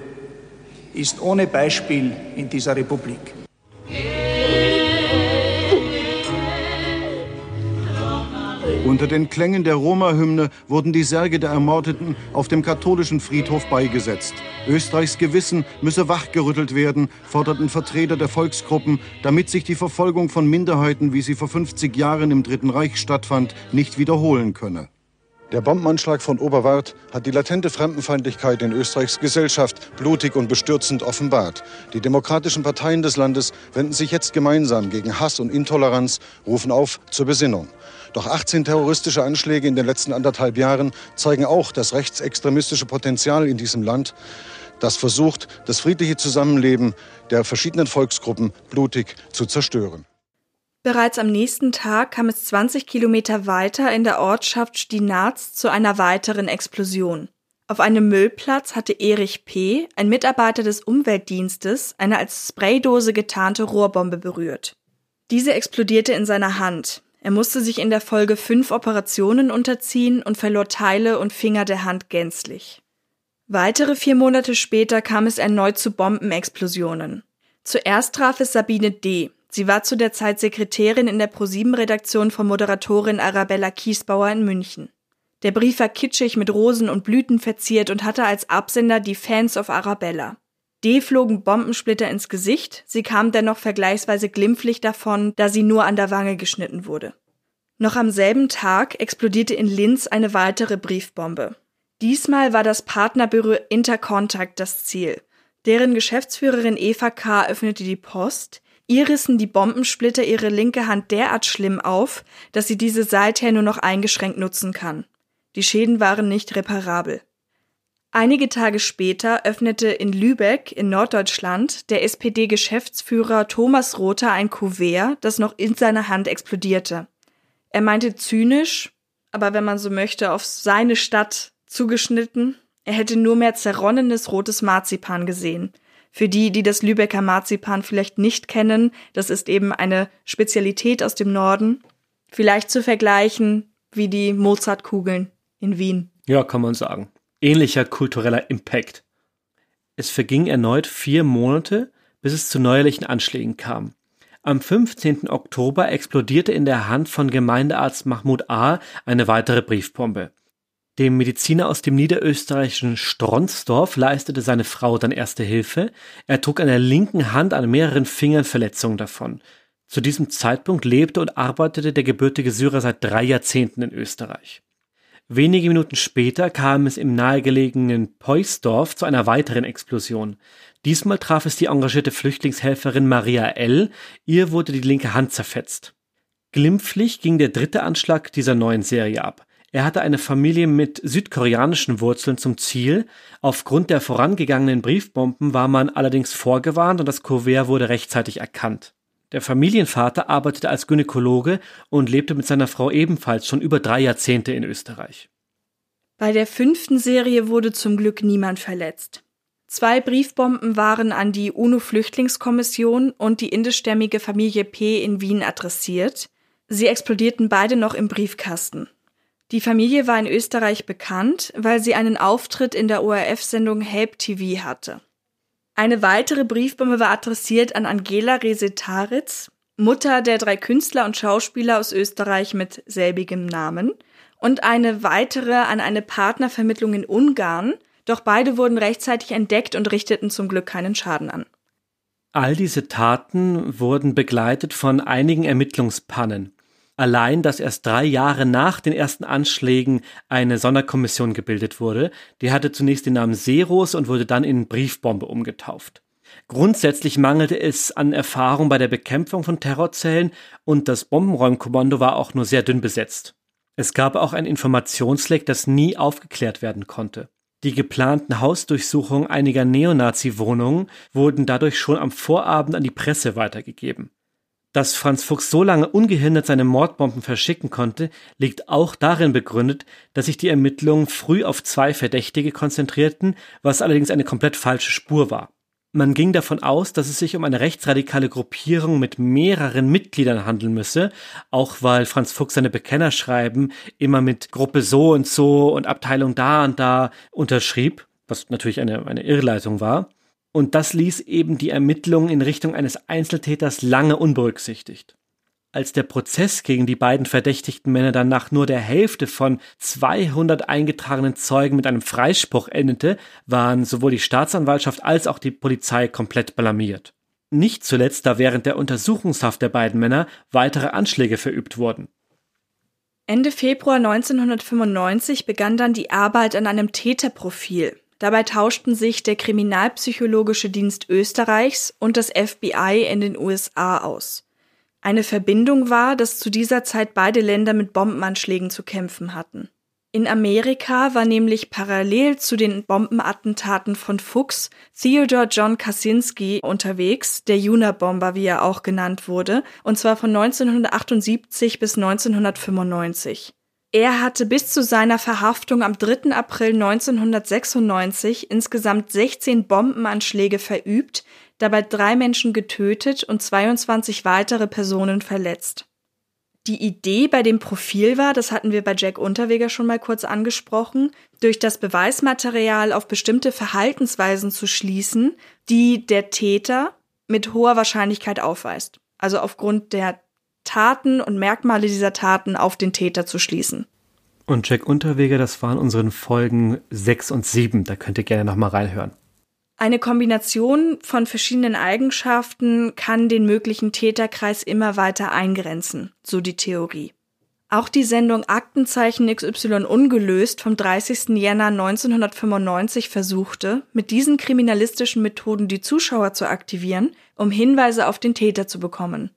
ist ohne Beispiel in dieser Republik. Unter den Klängen der Roma-Hymne wurden die Särge der Ermordeten auf dem katholischen Friedhof beigesetzt. Österreichs Gewissen müsse wachgerüttelt werden, forderten Vertreter der Volksgruppen, damit sich die Verfolgung von Minderheiten, wie sie vor 50 Jahren im Dritten Reich stattfand, nicht wiederholen könne. Der Bombenanschlag von Oberwart hat die latente Fremdenfeindlichkeit in Österreichs Gesellschaft blutig und bestürzend offenbart. Die demokratischen Parteien des Landes wenden sich jetzt gemeinsam gegen Hass und Intoleranz, rufen auf zur Besinnung. Doch 18 terroristische Anschläge in den letzten anderthalb Jahren zeigen auch das rechtsextremistische Potenzial in diesem Land, das versucht, das friedliche Zusammenleben der verschiedenen Volksgruppen blutig zu zerstören. Bereits am nächsten Tag kam es 20 Kilometer weiter in der Ortschaft Stinaz zu einer weiteren Explosion. Auf einem Müllplatz hatte Erich P., ein Mitarbeiter des Umweltdienstes, eine als Spraydose getarnte Rohrbombe berührt. Diese explodierte in seiner Hand. Er musste sich in der Folge fünf Operationen unterziehen und verlor Teile und Finger der Hand gänzlich. Weitere vier Monate später kam es erneut zu Bombenexplosionen. Zuerst traf es Sabine D. Sie war zu der Zeit Sekretärin in der ProSieben-Redaktion von Moderatorin Arabella Kiesbauer in München. Der Brief war kitschig mit Rosen und Blüten verziert und hatte als Absender die Fans of Arabella. D flogen Bombensplitter ins Gesicht, sie kam dennoch vergleichsweise glimpflich davon, da sie nur an der Wange geschnitten wurde. Noch am selben Tag explodierte in Linz eine weitere Briefbombe. Diesmal war das Partnerbüro Intercontact das Ziel. Deren Geschäftsführerin Eva K. öffnete die Post, ihr rissen die Bombensplitter ihre linke Hand derart schlimm auf, dass sie diese seither nur noch eingeschränkt nutzen kann. Die Schäden waren nicht reparabel. Einige Tage später öffnete in Lübeck in Norddeutschland der SPD-Geschäftsführer Thomas Rother ein Kuvert, das noch in seiner Hand explodierte. Er meinte zynisch, aber wenn man so möchte, auf seine Stadt zugeschnitten, er hätte nur mehr zerronnenes rotes Marzipan gesehen. Für die, die das Lübecker Marzipan vielleicht nicht kennen, das ist eben eine Spezialität aus dem Norden. Vielleicht zu vergleichen wie die Mozartkugeln in Wien. Ja, kann man sagen ähnlicher kultureller Impact. Es verging erneut vier Monate, bis es zu neuerlichen Anschlägen kam. Am 15. Oktober explodierte in der Hand von Gemeindearzt Mahmoud A. eine weitere Briefbombe. Dem Mediziner aus dem niederösterreichischen Stronsdorf leistete seine Frau dann erste Hilfe. Er trug an der linken Hand an mehreren Fingern Verletzungen davon. Zu diesem Zeitpunkt lebte und arbeitete der gebürtige Syrer seit drei Jahrzehnten in Österreich. Wenige Minuten später kam es im nahegelegenen Peusdorf zu einer weiteren Explosion. Diesmal traf es die engagierte Flüchtlingshelferin Maria L. Ihr wurde die linke Hand zerfetzt. Glimpflich ging der dritte Anschlag dieser neuen Serie ab. Er hatte eine Familie mit südkoreanischen Wurzeln zum Ziel. Aufgrund der vorangegangenen Briefbomben war man allerdings vorgewarnt und das Kuvert wurde rechtzeitig erkannt. Der Familienvater arbeitete als Gynäkologe und lebte mit seiner Frau ebenfalls schon über drei Jahrzehnte in Österreich. Bei der fünften Serie wurde zum Glück niemand verletzt. Zwei Briefbomben waren an die UNO-Flüchtlingskommission und die indischstämmige Familie P. in Wien adressiert. Sie explodierten beide noch im Briefkasten. Die Familie war in Österreich bekannt, weil sie einen Auftritt in der ORF-Sendung Help TV hatte. Eine weitere Briefbombe war adressiert an Angela Resetaritz, Mutter der drei Künstler und Schauspieler aus Österreich mit selbigem Namen, und eine weitere an eine Partnervermittlung in Ungarn, doch beide wurden rechtzeitig entdeckt und richteten zum Glück keinen Schaden an. All diese Taten wurden begleitet von einigen Ermittlungspannen. Allein, dass erst drei Jahre nach den ersten Anschlägen eine Sonderkommission gebildet wurde, die hatte zunächst den Namen Seros und wurde dann in Briefbombe umgetauft. Grundsätzlich mangelte es an Erfahrung bei der Bekämpfung von Terrorzellen und das Bombenräumkommando war auch nur sehr dünn besetzt. Es gab auch ein Informationsleck, das nie aufgeklärt werden konnte. Die geplanten Hausdurchsuchungen einiger Neonazi-Wohnungen wurden dadurch schon am Vorabend an die Presse weitergegeben. Dass Franz Fuchs so lange ungehindert seine Mordbomben verschicken konnte, liegt auch darin begründet, dass sich die Ermittlungen früh auf zwei Verdächtige konzentrierten, was allerdings eine komplett falsche Spur war. Man ging davon aus, dass es sich um eine rechtsradikale Gruppierung mit mehreren Mitgliedern handeln müsse, auch weil Franz Fuchs seine Bekennerschreiben immer mit Gruppe so und so und Abteilung da und da unterschrieb, was natürlich eine, eine Irrleitung war. Und das ließ eben die Ermittlungen in Richtung eines Einzeltäters lange unberücksichtigt. Als der Prozess gegen die beiden verdächtigten Männer dann nach nur der Hälfte von 200 eingetragenen Zeugen mit einem Freispruch endete, waren sowohl die Staatsanwaltschaft als auch die Polizei komplett blamiert. Nicht zuletzt, da während der Untersuchungshaft der beiden Männer weitere Anschläge verübt wurden. Ende Februar 1995 begann dann die Arbeit an einem Täterprofil. Dabei tauschten sich der Kriminalpsychologische Dienst Österreichs und das FBI in den USA aus. Eine Verbindung war, dass zu dieser Zeit beide Länder mit Bombenanschlägen zu kämpfen hatten. In Amerika war nämlich parallel zu den Bombenattentaten von Fuchs Theodore John Kaczynski unterwegs, der Unabomber, wie er auch genannt wurde, und zwar von 1978 bis 1995. Er hatte bis zu seiner Verhaftung am 3. April 1996 insgesamt 16 Bombenanschläge verübt, dabei drei Menschen getötet und 22 weitere Personen verletzt. Die Idee bei dem Profil war, das hatten wir bei Jack Unterweger schon mal kurz angesprochen, durch das Beweismaterial auf bestimmte Verhaltensweisen zu schließen, die der Täter mit hoher Wahrscheinlichkeit aufweist. Also aufgrund der Taten und Merkmale dieser Taten auf den Täter zu schließen. Und Jack Unterweger, das waren unseren Folgen 6 und 7, da könnt ihr gerne nochmal reinhören. Eine Kombination von verschiedenen Eigenschaften kann den möglichen Täterkreis immer weiter eingrenzen, so die Theorie. Auch die Sendung Aktenzeichen XY ungelöst vom 30. Jänner 1995 versuchte, mit diesen kriminalistischen Methoden die Zuschauer zu aktivieren, um Hinweise auf den Täter zu bekommen.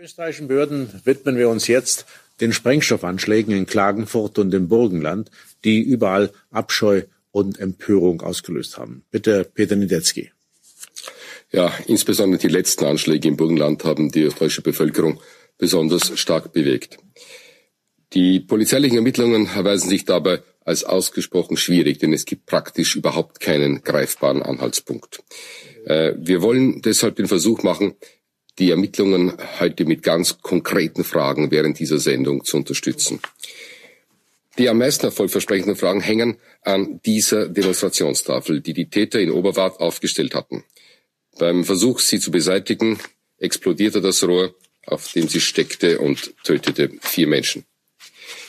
Österreichischen Behörden widmen wir uns jetzt den Sprengstoffanschlägen in Klagenfurt und im Burgenland, die überall Abscheu und Empörung ausgelöst haben. Bitte, Peter Niedetzky. Ja, insbesondere die letzten Anschläge im Burgenland haben die österreichische Bevölkerung besonders stark bewegt. Die polizeilichen Ermittlungen erweisen sich dabei als ausgesprochen schwierig, denn es gibt praktisch überhaupt keinen greifbaren Anhaltspunkt. Äh, wir wollen deshalb den Versuch machen, die Ermittlungen heute mit ganz konkreten Fragen während dieser Sendung zu unterstützen. Die am meisten erfolgversprechenden Fragen hängen an dieser Demonstrationstafel, die die Täter in Oberwart aufgestellt hatten. Beim Versuch, sie zu beseitigen, explodierte das Rohr, auf dem sie steckte und tötete vier Menschen.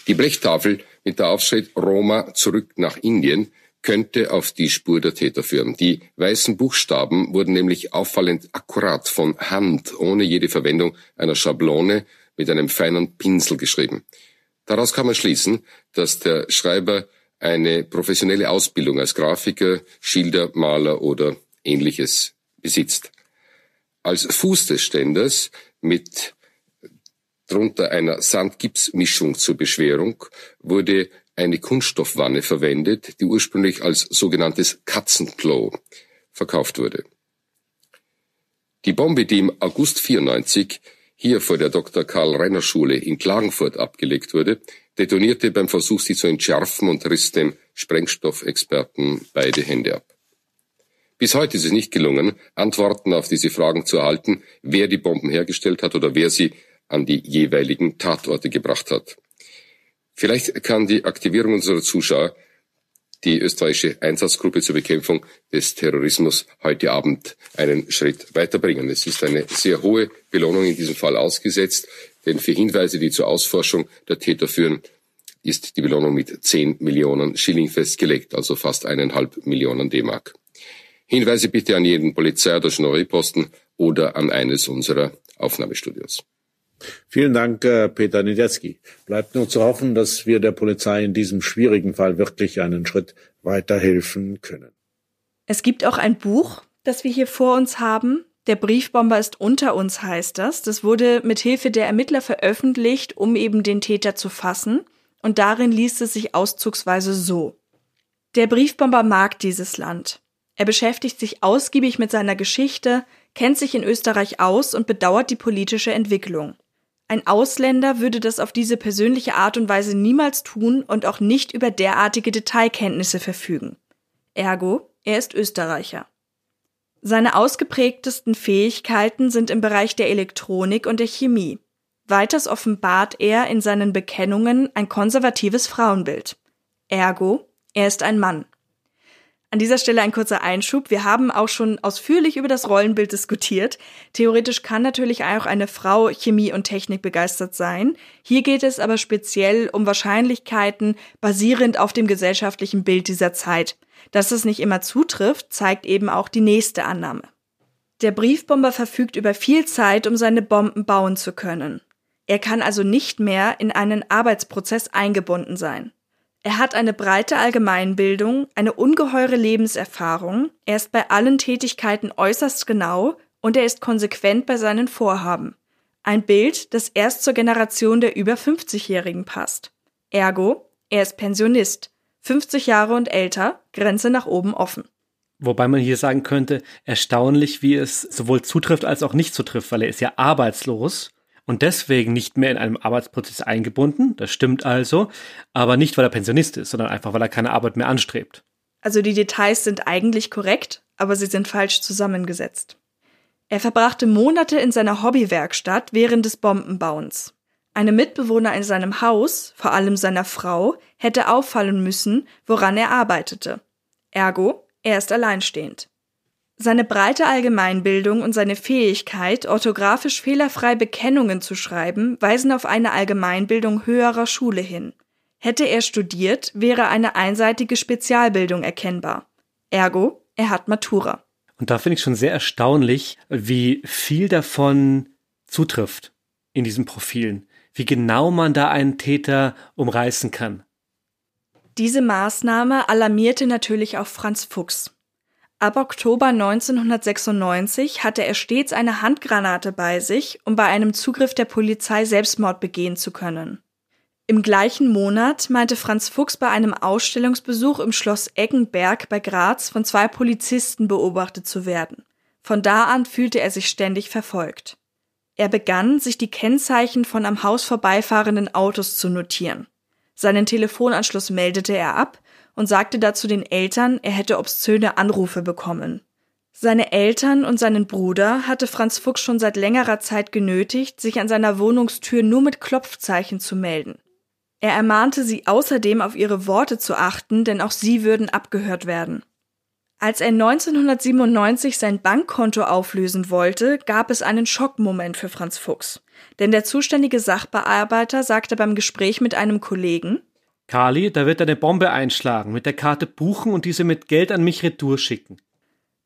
Die Blechtafel mit der Aufschrift Roma zurück nach Indien könnte auf die Spur der Täter führen. Die weißen Buchstaben wurden nämlich auffallend akkurat von Hand, ohne jede Verwendung einer Schablone mit einem feinen Pinsel geschrieben. Daraus kann man schließen, dass der Schreiber eine professionelle Ausbildung als Grafiker, Schildermaler oder ähnliches besitzt. Als Fuß des Ständers mit drunter einer Sandgipsmischung zur Beschwerung wurde eine Kunststoffwanne verwendet, die ursprünglich als sogenanntes Katzenklo verkauft wurde. Die Bombe, die im August 94 hier vor der Dr. Karl Renner Schule in Klagenfurt abgelegt wurde, detonierte beim Versuch, sie zu entschärfen und riss dem Sprengstoffexperten beide Hände ab. Bis heute ist es nicht gelungen, Antworten auf diese Fragen zu erhalten, wer die Bomben hergestellt hat oder wer sie an die jeweiligen Tatorte gebracht hat. Vielleicht kann die Aktivierung unserer Zuschauer die österreichische Einsatzgruppe zur Bekämpfung des Terrorismus heute Abend einen Schritt weiterbringen. Es ist eine sehr hohe Belohnung in diesem Fall ausgesetzt, denn für Hinweise, die zur Ausforschung der Täter führen, ist die Belohnung mit 10 Millionen Schilling festgelegt, also fast eineinhalb Millionen D-Mark. Hinweise bitte an jeden Polizei- oder Gendarmerieposten oder an eines unserer Aufnahmestudios. Vielen Dank, äh, Peter Niedetzky. Bleibt nur zu hoffen, dass wir der Polizei in diesem schwierigen Fall wirklich einen Schritt weiterhelfen können. Es gibt auch ein Buch, das wir hier vor uns haben. Der Briefbomber ist unter uns, heißt das. Das wurde mit Hilfe der Ermittler veröffentlicht, um eben den Täter zu fassen. Und darin liest es sich auszugsweise so. Der Briefbomber mag dieses Land. Er beschäftigt sich ausgiebig mit seiner Geschichte, kennt sich in Österreich aus und bedauert die politische Entwicklung. Ein Ausländer würde das auf diese persönliche Art und Weise niemals tun und auch nicht über derartige Detailkenntnisse verfügen. Ergo, er ist Österreicher. Seine ausgeprägtesten Fähigkeiten sind im Bereich der Elektronik und der Chemie. Weiters offenbart er in seinen Bekennungen ein konservatives Frauenbild. Ergo, er ist ein Mann. An dieser Stelle ein kurzer Einschub. Wir haben auch schon ausführlich über das Rollenbild diskutiert. Theoretisch kann natürlich auch eine Frau Chemie und Technik begeistert sein. Hier geht es aber speziell um Wahrscheinlichkeiten basierend auf dem gesellschaftlichen Bild dieser Zeit. Dass es nicht immer zutrifft, zeigt eben auch die nächste Annahme. Der Briefbomber verfügt über viel Zeit, um seine Bomben bauen zu können. Er kann also nicht mehr in einen Arbeitsprozess eingebunden sein. Er hat eine breite Allgemeinbildung, eine ungeheure Lebenserfahrung, er ist bei allen Tätigkeiten äußerst genau und er ist konsequent bei seinen Vorhaben. Ein Bild, das erst zur Generation der über 50-Jährigen passt. Ergo, er ist Pensionist, 50 Jahre und älter, Grenze nach oben offen. Wobei man hier sagen könnte, erstaunlich, wie es sowohl zutrifft als auch nicht zutrifft, weil er ist ja arbeitslos und deswegen nicht mehr in einem Arbeitsprozess eingebunden. Das stimmt also, aber nicht, weil er Pensionist ist, sondern einfach, weil er keine Arbeit mehr anstrebt. Also die Details sind eigentlich korrekt, aber sie sind falsch zusammengesetzt. Er verbrachte Monate in seiner Hobbywerkstatt während des Bombenbauens. Eine Mitbewohner in seinem Haus, vor allem seiner Frau, hätte auffallen müssen, woran er arbeitete. Ergo, er ist alleinstehend. Seine breite Allgemeinbildung und seine Fähigkeit, orthografisch fehlerfrei Bekennungen zu schreiben, weisen auf eine Allgemeinbildung höherer Schule hin. Hätte er studiert, wäre eine einseitige Spezialbildung erkennbar. Ergo, er hat Matura. Und da finde ich schon sehr erstaunlich, wie viel davon zutrifft in diesen Profilen, wie genau man da einen Täter umreißen kann. Diese Maßnahme alarmierte natürlich auch Franz Fuchs. Ab Oktober 1996 hatte er stets eine Handgranate bei sich, um bei einem Zugriff der Polizei Selbstmord begehen zu können. Im gleichen Monat meinte Franz Fuchs bei einem Ausstellungsbesuch im Schloss Eggenberg bei Graz von zwei Polizisten beobachtet zu werden. Von da an fühlte er sich ständig verfolgt. Er begann, sich die Kennzeichen von am Haus vorbeifahrenden Autos zu notieren. Seinen Telefonanschluss meldete er ab und sagte dazu den Eltern, er hätte obszöne Anrufe bekommen. Seine Eltern und seinen Bruder hatte Franz Fuchs schon seit längerer Zeit genötigt, sich an seiner Wohnungstür nur mit Klopfzeichen zu melden. Er ermahnte sie außerdem auf ihre Worte zu achten, denn auch sie würden abgehört werden. Als er 1997 sein Bankkonto auflösen wollte, gab es einen Schockmoment für Franz Fuchs. Denn der zuständige Sachbearbeiter sagte beim Gespräch mit einem Kollegen, Kali, da wird eine Bombe einschlagen, mit der Karte buchen und diese mit Geld an mich retour schicken.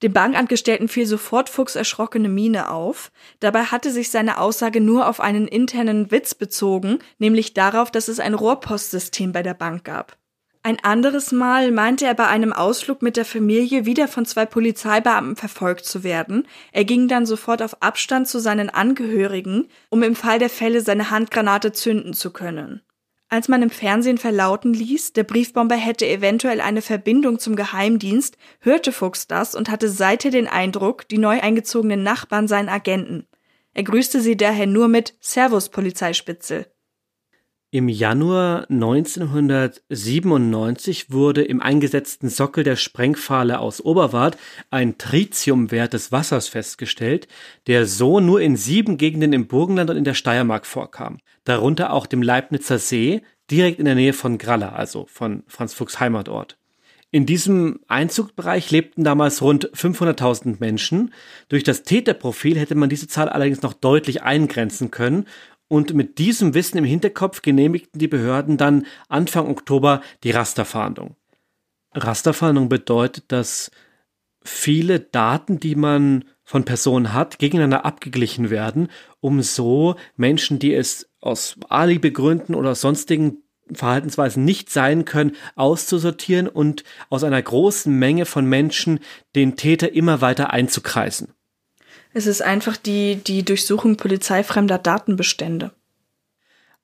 Dem Bankangestellten fiel sofort Fuchs erschrockene Miene auf. Dabei hatte sich seine Aussage nur auf einen internen Witz bezogen, nämlich darauf, dass es ein Rohrpostsystem bei der Bank gab. Ein anderes Mal meinte er bei einem Ausflug mit der Familie wieder von zwei Polizeibeamten verfolgt zu werden. Er ging dann sofort auf Abstand zu seinen Angehörigen, um im Fall der Fälle seine Handgranate zünden zu können. Als man im Fernsehen verlauten ließ, der Briefbomber hätte eventuell eine Verbindung zum Geheimdienst, hörte Fuchs das und hatte seither den Eindruck, die neu eingezogenen Nachbarn seien Agenten. Er grüßte sie daher nur mit Servus, Polizeispitzel. Im Januar 1997 wurde im eingesetzten Sockel der Sprengpfahle aus Oberwart ein Tritiumwert des Wassers festgestellt, der so nur in sieben Gegenden im Burgenland und in der Steiermark vorkam, darunter auch dem Leibnizer See, direkt in der Nähe von Gralla, also von Franz Fuchs Heimatort. In diesem Einzugsbereich lebten damals rund 500.000 Menschen. Durch das Täterprofil hätte man diese Zahl allerdings noch deutlich eingrenzen können und mit diesem Wissen im Hinterkopf genehmigten die Behörden dann Anfang Oktober die Rasterfahndung. Rasterfahndung bedeutet, dass viele Daten, die man von Personen hat, gegeneinander abgeglichen werden, um so Menschen, die es aus Alibi-Gründen oder sonstigen Verhaltensweisen nicht sein können, auszusortieren und aus einer großen Menge von Menschen den Täter immer weiter einzukreisen. Es ist einfach die, die Durchsuchung polizeifremder Datenbestände.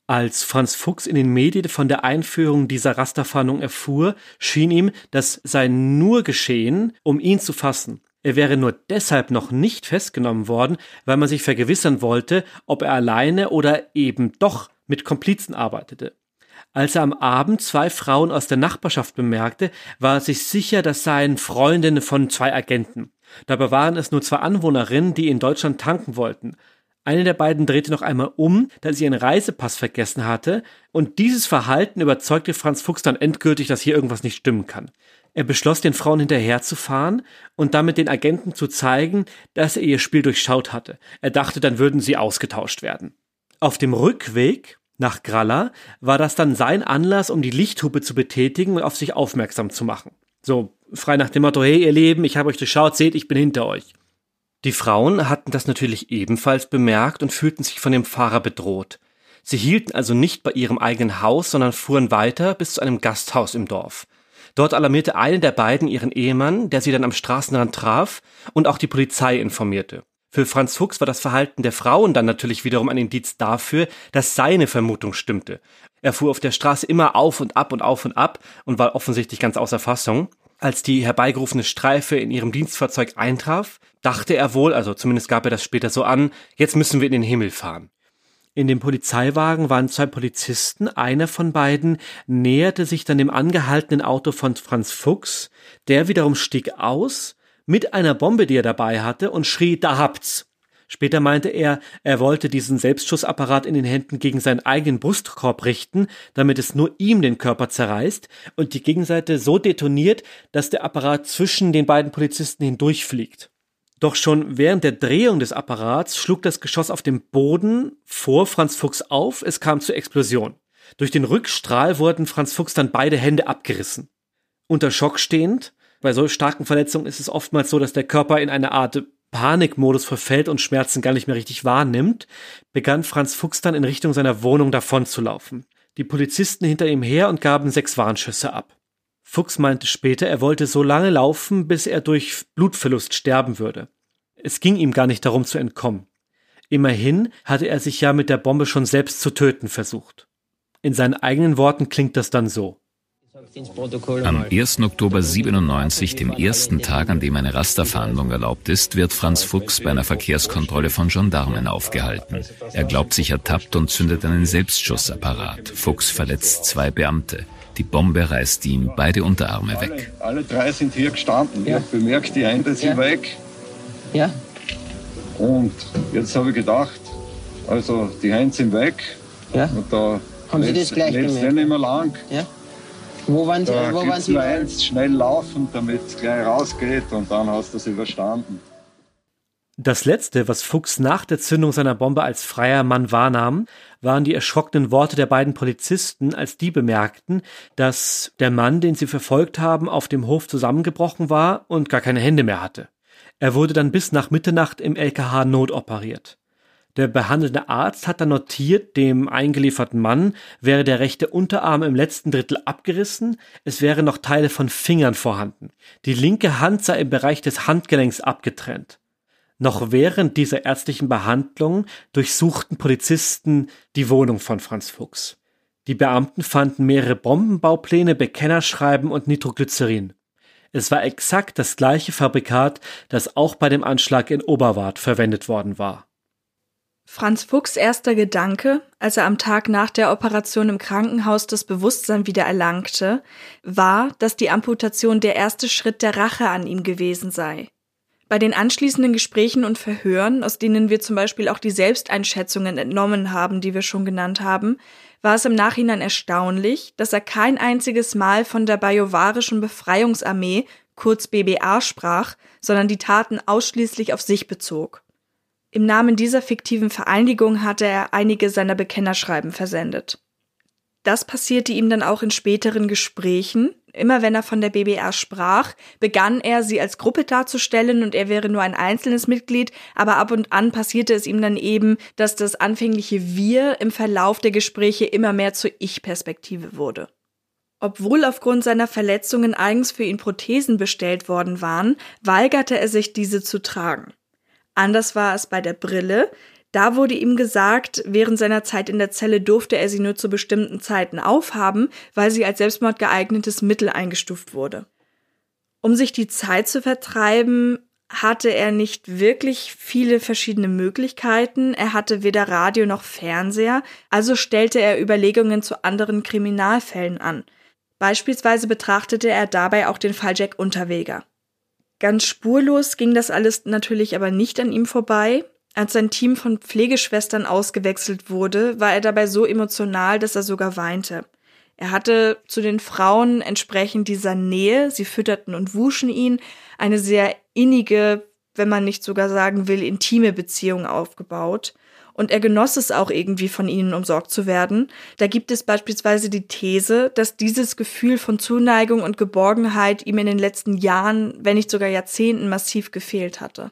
Als Franz Fuchs in den Medien von der Einführung dieser Rasterfahndung erfuhr, schien ihm, das sei nur geschehen, um ihn zu fassen. Er wäre nur deshalb noch nicht festgenommen worden, weil man sich vergewissern wollte, ob er alleine oder eben doch mit Komplizen arbeitete. Als er am Abend zwei Frauen aus der Nachbarschaft bemerkte, war er sich sicher, das seien Freundinnen von zwei Agenten. Dabei waren es nur zwei Anwohnerinnen, die in Deutschland tanken wollten. Eine der beiden drehte noch einmal um, da sie ihren Reisepass vergessen hatte, und dieses Verhalten überzeugte Franz Fuchs dann endgültig, dass hier irgendwas nicht stimmen kann. Er beschloss, den Frauen hinterherzufahren und damit den Agenten zu zeigen, dass er ihr Spiel durchschaut hatte. Er dachte, dann würden sie ausgetauscht werden. Auf dem Rückweg nach Gralla war das dann sein Anlass, um die Lichthupe zu betätigen und auf sich aufmerksam zu machen. So, frei nach dem Motto, hey ihr Leben, ich habe euch durchschaut, seht, ich bin hinter euch. Die Frauen hatten das natürlich ebenfalls bemerkt und fühlten sich von dem Fahrer bedroht. Sie hielten also nicht bei ihrem eigenen Haus, sondern fuhren weiter bis zu einem Gasthaus im Dorf. Dort alarmierte eine der beiden ihren Ehemann, der sie dann am Straßenrand traf und auch die Polizei informierte. Für Franz Fuchs war das Verhalten der Frauen dann natürlich wiederum ein Indiz dafür, dass seine Vermutung stimmte. Er fuhr auf der Straße immer auf und ab und auf und ab und war offensichtlich ganz außer Fassung. Als die herbeigerufene Streife in ihrem Dienstfahrzeug eintraf, dachte er wohl, also zumindest gab er das später so an, jetzt müssen wir in den Himmel fahren. In dem Polizeiwagen waren zwei Polizisten, einer von beiden näherte sich dann dem angehaltenen Auto von Franz Fuchs, der wiederum stieg aus mit einer Bombe, die er dabei hatte, und schrie, da habt's. Später meinte er, er wollte diesen Selbstschussapparat in den Händen gegen seinen eigenen Brustkorb richten, damit es nur ihm den Körper zerreißt und die Gegenseite so detoniert, dass der Apparat zwischen den beiden Polizisten hindurchfliegt. Doch schon während der Drehung des Apparats schlug das Geschoss auf dem Boden vor Franz Fuchs auf, es kam zur Explosion. Durch den Rückstrahl wurden Franz Fuchs dann beide Hände abgerissen. Unter Schock stehend, bei so starken Verletzungen ist es oftmals so, dass der Körper in eine Art Panikmodus verfällt und Schmerzen gar nicht mehr richtig wahrnimmt, begann Franz Fuchs dann in Richtung seiner Wohnung davonzulaufen. Die Polizisten hinter ihm her und gaben sechs Warnschüsse ab. Fuchs meinte später, er wollte so lange laufen, bis er durch Blutverlust sterben würde. Es ging ihm gar nicht darum zu entkommen. Immerhin hatte er sich ja mit der Bombe schon selbst zu töten versucht. In seinen eigenen Worten klingt das dann so. Am 1. Oktober 97, dem ersten Tag, an dem eine Rasterfahndung erlaubt ist, wird Franz Fuchs bei einer Verkehrskontrolle von Gendarmen aufgehalten. Er glaubt sich ertappt und zündet einen Selbstschussapparat. Fuchs verletzt zwei Beamte. Die Bombe reißt ihm beide Unterarme weg. Alle, alle drei sind hier gestanden. Ja. Ich habe bemerkt, die Hände sind ja. weg. Ja. Und jetzt habe ich gedacht, also die Hände sind weg. Ja. Und da haben Sie das gleich gemerkt? nicht mehr lang. Ja. Wo waren Sie? Da wo waren Sie? Nur eins, schnell laufen, damit es gleich rausgeht und dann hast du es überstanden. Das letzte, was Fuchs nach der Zündung seiner Bombe als freier Mann wahrnahm, waren die erschrockenen Worte der beiden Polizisten, als die bemerkten, dass der Mann, den sie verfolgt haben, auf dem Hof zusammengebrochen war und gar keine Hände mehr hatte. Er wurde dann bis nach Mitternacht im LKH notoperiert. Der behandelnde Arzt hat dann notiert, dem eingelieferten Mann wäre der rechte Unterarm im letzten Drittel abgerissen, es wären noch Teile von Fingern vorhanden. Die linke Hand sei im Bereich des Handgelenks abgetrennt. Noch während dieser ärztlichen Behandlung durchsuchten Polizisten die Wohnung von Franz Fuchs. Die Beamten fanden mehrere Bombenbaupläne, Bekennerschreiben und Nitroglycerin. Es war exakt das gleiche Fabrikat, das auch bei dem Anschlag in Oberwart verwendet worden war. Franz Fuchs erster Gedanke, als er am Tag nach der Operation im Krankenhaus das Bewusstsein wieder erlangte, war, dass die Amputation der erste Schritt der Rache an ihm gewesen sei. Bei den anschließenden Gesprächen und Verhören, aus denen wir zum Beispiel auch die Selbsteinschätzungen entnommen haben, die wir schon genannt haben, war es im Nachhinein erstaunlich, dass er kein einziges Mal von der Bajovarischen Befreiungsarmee, kurz BBA, sprach, sondern die Taten ausschließlich auf sich bezog. Im Namen dieser fiktiven Vereinigung hatte er einige seiner Bekennerschreiben versendet. Das passierte ihm dann auch in späteren Gesprächen, immer wenn er von der BBR sprach, begann er, sie als Gruppe darzustellen und er wäre nur ein einzelnes Mitglied, aber ab und an passierte es ihm dann eben, dass das anfängliche Wir im Verlauf der Gespräche immer mehr zur Ich-Perspektive wurde. Obwohl aufgrund seiner Verletzungen eigens für ihn Prothesen bestellt worden waren, weigerte er sich, diese zu tragen. Anders war es bei der Brille. Da wurde ihm gesagt, während seiner Zeit in der Zelle durfte er sie nur zu bestimmten Zeiten aufhaben, weil sie als selbstmordgeeignetes Mittel eingestuft wurde. Um sich die Zeit zu vertreiben, hatte er nicht wirklich viele verschiedene Möglichkeiten. Er hatte weder Radio noch Fernseher, also stellte er Überlegungen zu anderen Kriminalfällen an. Beispielsweise betrachtete er dabei auch den Fall Jack Unterweger. Ganz spurlos ging das alles natürlich aber nicht an ihm vorbei. Als sein Team von Pflegeschwestern ausgewechselt wurde, war er dabei so emotional, dass er sogar weinte. Er hatte zu den Frauen entsprechend dieser Nähe, sie fütterten und wuschen ihn, eine sehr innige, wenn man nicht sogar sagen will, intime Beziehung aufgebaut und er genoss es auch irgendwie von ihnen umsorgt zu werden. Da gibt es beispielsweise die These, dass dieses Gefühl von Zuneigung und Geborgenheit ihm in den letzten Jahren, wenn nicht sogar Jahrzehnten massiv gefehlt hatte.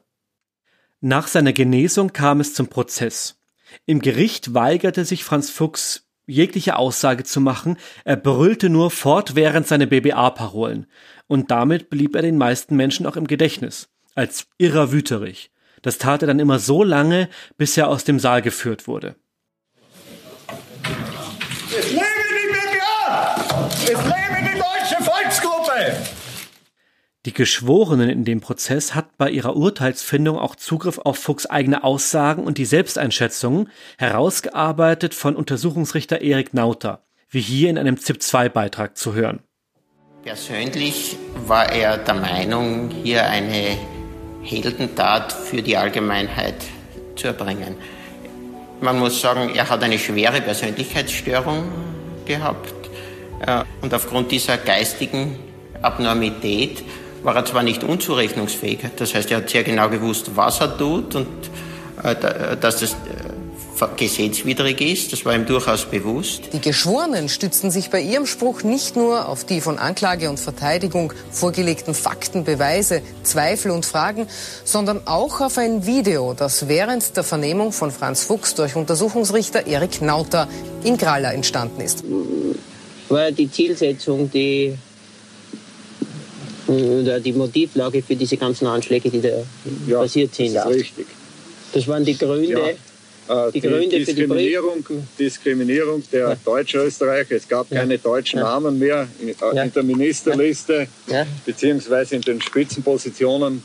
Nach seiner Genesung kam es zum Prozess. Im Gericht weigerte sich Franz Fuchs jegliche Aussage zu machen, er brüllte nur fortwährend seine BBA-Parolen, und damit blieb er den meisten Menschen auch im Gedächtnis, als irrer Wüterich. Das tat er dann immer so lange, bis er aus dem Saal geführt wurde. Es lebe die BPA! Es lebe die deutsche Volksgruppe! Die Geschworenen in dem Prozess hatten bei ihrer Urteilsfindung auch Zugriff auf Fuchs eigene Aussagen und die Selbsteinschätzungen, herausgearbeitet von Untersuchungsrichter Erik Nauter, wie hier in einem ZIP-2-Beitrag zu hören. Persönlich war er der Meinung, hier eine Heldentat für die Allgemeinheit zu erbringen. Man muss sagen, er hat eine schwere Persönlichkeitsstörung gehabt äh, und aufgrund dieser geistigen Abnormität war er zwar nicht unzurechnungsfähig, das heißt, er hat sehr genau gewusst, was er tut und äh, dass das gesetzwidrig ist. Das war ihm durchaus bewusst. Die Geschworenen stützten sich bei ihrem Spruch nicht nur auf die von Anklage und Verteidigung vorgelegten Fakten, Beweise, Zweifel und Fragen, sondern auch auf ein Video, das während der Vernehmung von Franz Fuchs durch Untersuchungsrichter Erik Nauter in Gralla entstanden ist. War die Zielsetzung, die äh, die Motivlage für diese ganzen Anschläge, die da ja, passiert sind. Das ist richtig. Das waren die Gründe. Ja äh, die, die Diskriminierung, Diskriminierung der ja. Deutsch-Österreicher. Es gab keine deutschen. Namen mehr in, äh, in der Ministerliste, beziehungsweise in den Spitzenpositionen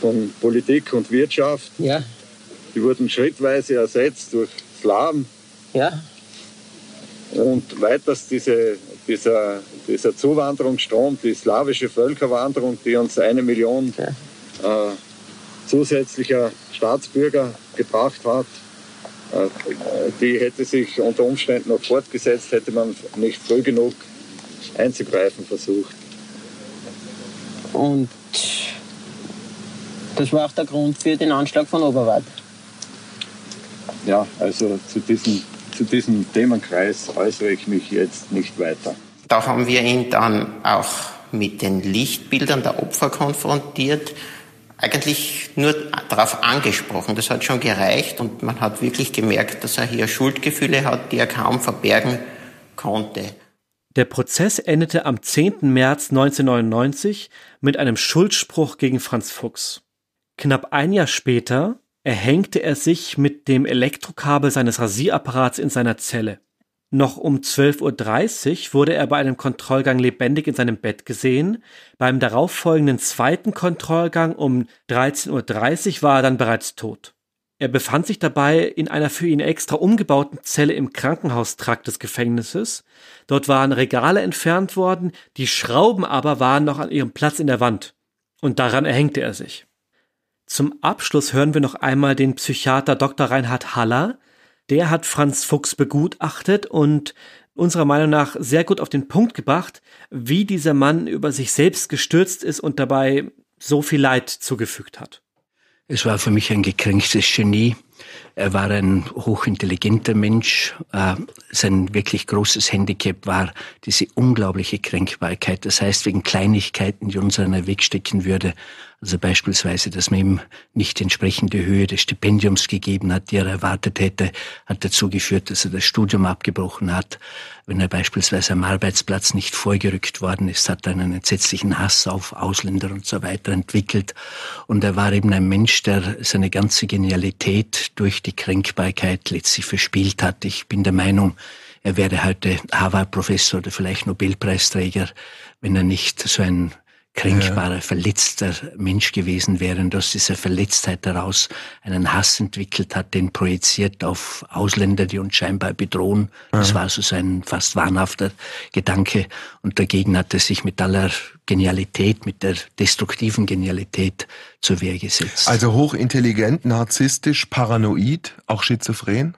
von Politik und Wirtschaft. Die wurden schrittweise ersetzt durch Slawen. Und weiters diese, dieser, dieser Zuwanderungsstrom, die slawische Völkerwanderung, die uns eine Million äh, zusätzlicher Staatsbürger gebracht hat, äh, die hätte sich unter Umständen noch fortgesetzt, hätte man nicht früh genug einzugreifen versucht. Und das war auch der Grund für den Anschlag von Oberwart. Ja, also zu diesem, zu diesem Themenkreis äußere ich mich jetzt nicht weiter. Da haben wir ihn dann auch mit den Lichtbildern der Opfer konfrontiert eigentlich nur darauf angesprochen. Das hat schon gereicht und man hat wirklich gemerkt, dass er hier Schuldgefühle hat, die er kaum verbergen konnte. Der Prozess endete am 10. März 1999 mit einem Schuldspruch gegen Franz Fuchs. Knapp ein Jahr später erhängte er sich mit dem Elektrokabel seines Rasierapparats in seiner Zelle. Noch um 12.30 Uhr wurde er bei einem Kontrollgang lebendig in seinem Bett gesehen. Beim darauffolgenden zweiten Kontrollgang um 13.30 Uhr war er dann bereits tot. Er befand sich dabei in einer für ihn extra umgebauten Zelle im Krankenhaustrakt des Gefängnisses. Dort waren Regale entfernt worden, die Schrauben aber waren noch an ihrem Platz in der Wand. Und daran erhängte er sich. Zum Abschluss hören wir noch einmal den Psychiater Dr. Reinhard Haller, der hat Franz Fuchs begutachtet und unserer Meinung nach sehr gut auf den Punkt gebracht, wie dieser Mann über sich selbst gestürzt ist und dabei so viel Leid zugefügt hat. Es war für mich ein gekränktes Genie, Er war ein hochintelligenter Mensch. Äh, sein wirklich großes Handicap war diese unglaubliche Kränkbarkeit. Das heißt, wegen Kleinigkeiten, die uns einer wegstecken würde, also beispielsweise, dass man ihm nicht entsprechende Höhe des Stipendiums gegeben hat, die er erwartet hätte, hat dazu geführt, dass er das Studium abgebrochen hat. Wenn er beispielsweise am Arbeitsplatz nicht vorgerückt worden ist, hat er einen entsetzlichen Hass auf Ausländer und so weiter entwickelt. Und er war eben ein Mensch, der seine ganze Genialität durch die Kränkbarkeit letztlich verspielt hat. Ich bin der Meinung, er wäre heute Harvard-Professor oder vielleicht Nobelpreisträger, wenn er nicht so ein kränkbarer, ja. verletzter Mensch gewesen wäre und aus dieser Verletztheit heraus einen Hass entwickelt hat, den projiziert auf Ausländer, die uns scheinbar bedrohen. Das ja. war so sein fast wahnhafter Gedanke. Und dagegen hat er sich mit aller Genialität, mit der destruktiven Genialität zur Wehr gesetzt. Also hochintelligent, narzisstisch, paranoid, auch schizophren?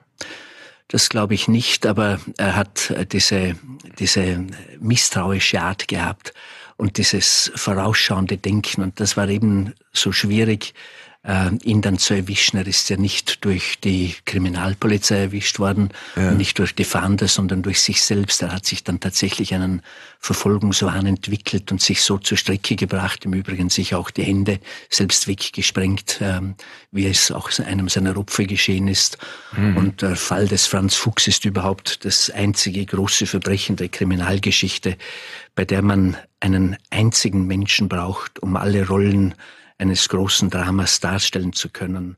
Das glaube ich nicht, aber er hat diese, diese misstrauische Art gehabt und dieses vorausschauende Denken. Und das war eben so schwierig, äh, ihn dann zu erwischen. Er ist ja nicht durch die Kriminalpolizei erwischt worden, ja. nicht durch die Fahnder, sondern durch sich selbst. Er hat sich dann tatsächlich einen Verfolgungswahn entwickelt und sich so zur Strecke gebracht, im Übrigen sich auch die Hände selbst weggesprengt, ähm, wie es auch einem seiner Opfer geschehen ist. Mhm. Und der Fall des Franz Fuchs ist überhaupt das einzige große Verbrechen der Kriminalgeschichte, bei der man einen einzigen Menschen braucht, um alle Rollen eines großen Dramas darstellen zu können.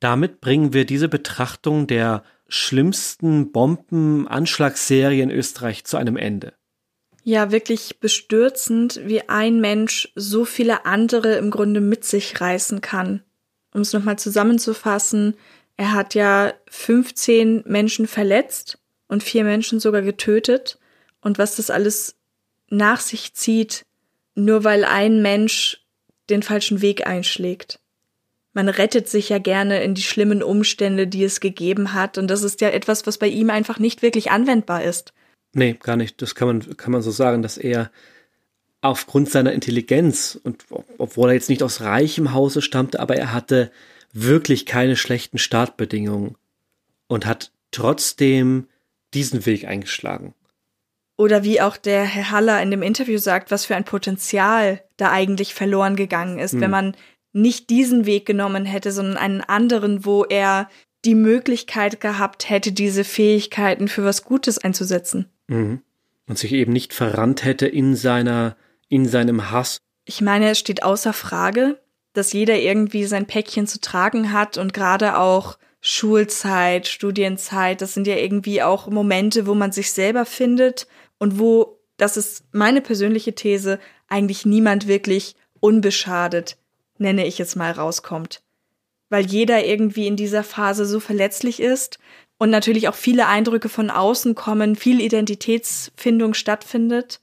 Damit bringen wir diese Betrachtung der schlimmsten Bombenanschlagsserie in Österreich zu einem Ende. Ja, wirklich bestürzend, wie ein Mensch so viele andere im Grunde mit sich reißen kann. Um es nochmal zusammenzufassen, er hat ja 15 Menschen verletzt und vier Menschen sogar getötet. Und was das alles nach sich zieht, nur weil ein Mensch den falschen Weg einschlägt. Man rettet sich ja gerne in die schlimmen Umstände, die es gegeben hat, und das ist ja etwas, was bei ihm einfach nicht wirklich anwendbar ist. Nee, gar nicht. Das kann man, kann man so sagen, dass er aufgrund seiner Intelligenz und obwohl er jetzt nicht aus reichem Hause stammte, aber er hatte wirklich keine schlechten Startbedingungen und hat trotzdem diesen Weg eingeschlagen. Oder wie auch der Herr Haller in dem Interview sagt, was für ein Potenzial da eigentlich verloren gegangen ist, mhm. wenn man nicht diesen Weg genommen hätte, sondern einen anderen, wo er die Möglichkeit gehabt hätte, diese Fähigkeiten für was Gutes einzusetzen. Mhm. Und sich eben nicht verrannt hätte in seiner, in seinem Hass. Ich meine, es steht außer Frage, dass jeder irgendwie sein Päckchen zu tragen hat und gerade auch Schulzeit, Studienzeit, das sind ja irgendwie auch Momente, wo man sich selber findet und wo, das ist meine persönliche These, eigentlich niemand wirklich unbeschadet, nenne ich es mal, rauskommt. Weil jeder irgendwie in dieser Phase so verletzlich ist und natürlich auch viele Eindrücke von außen kommen, viel Identitätsfindung stattfindet.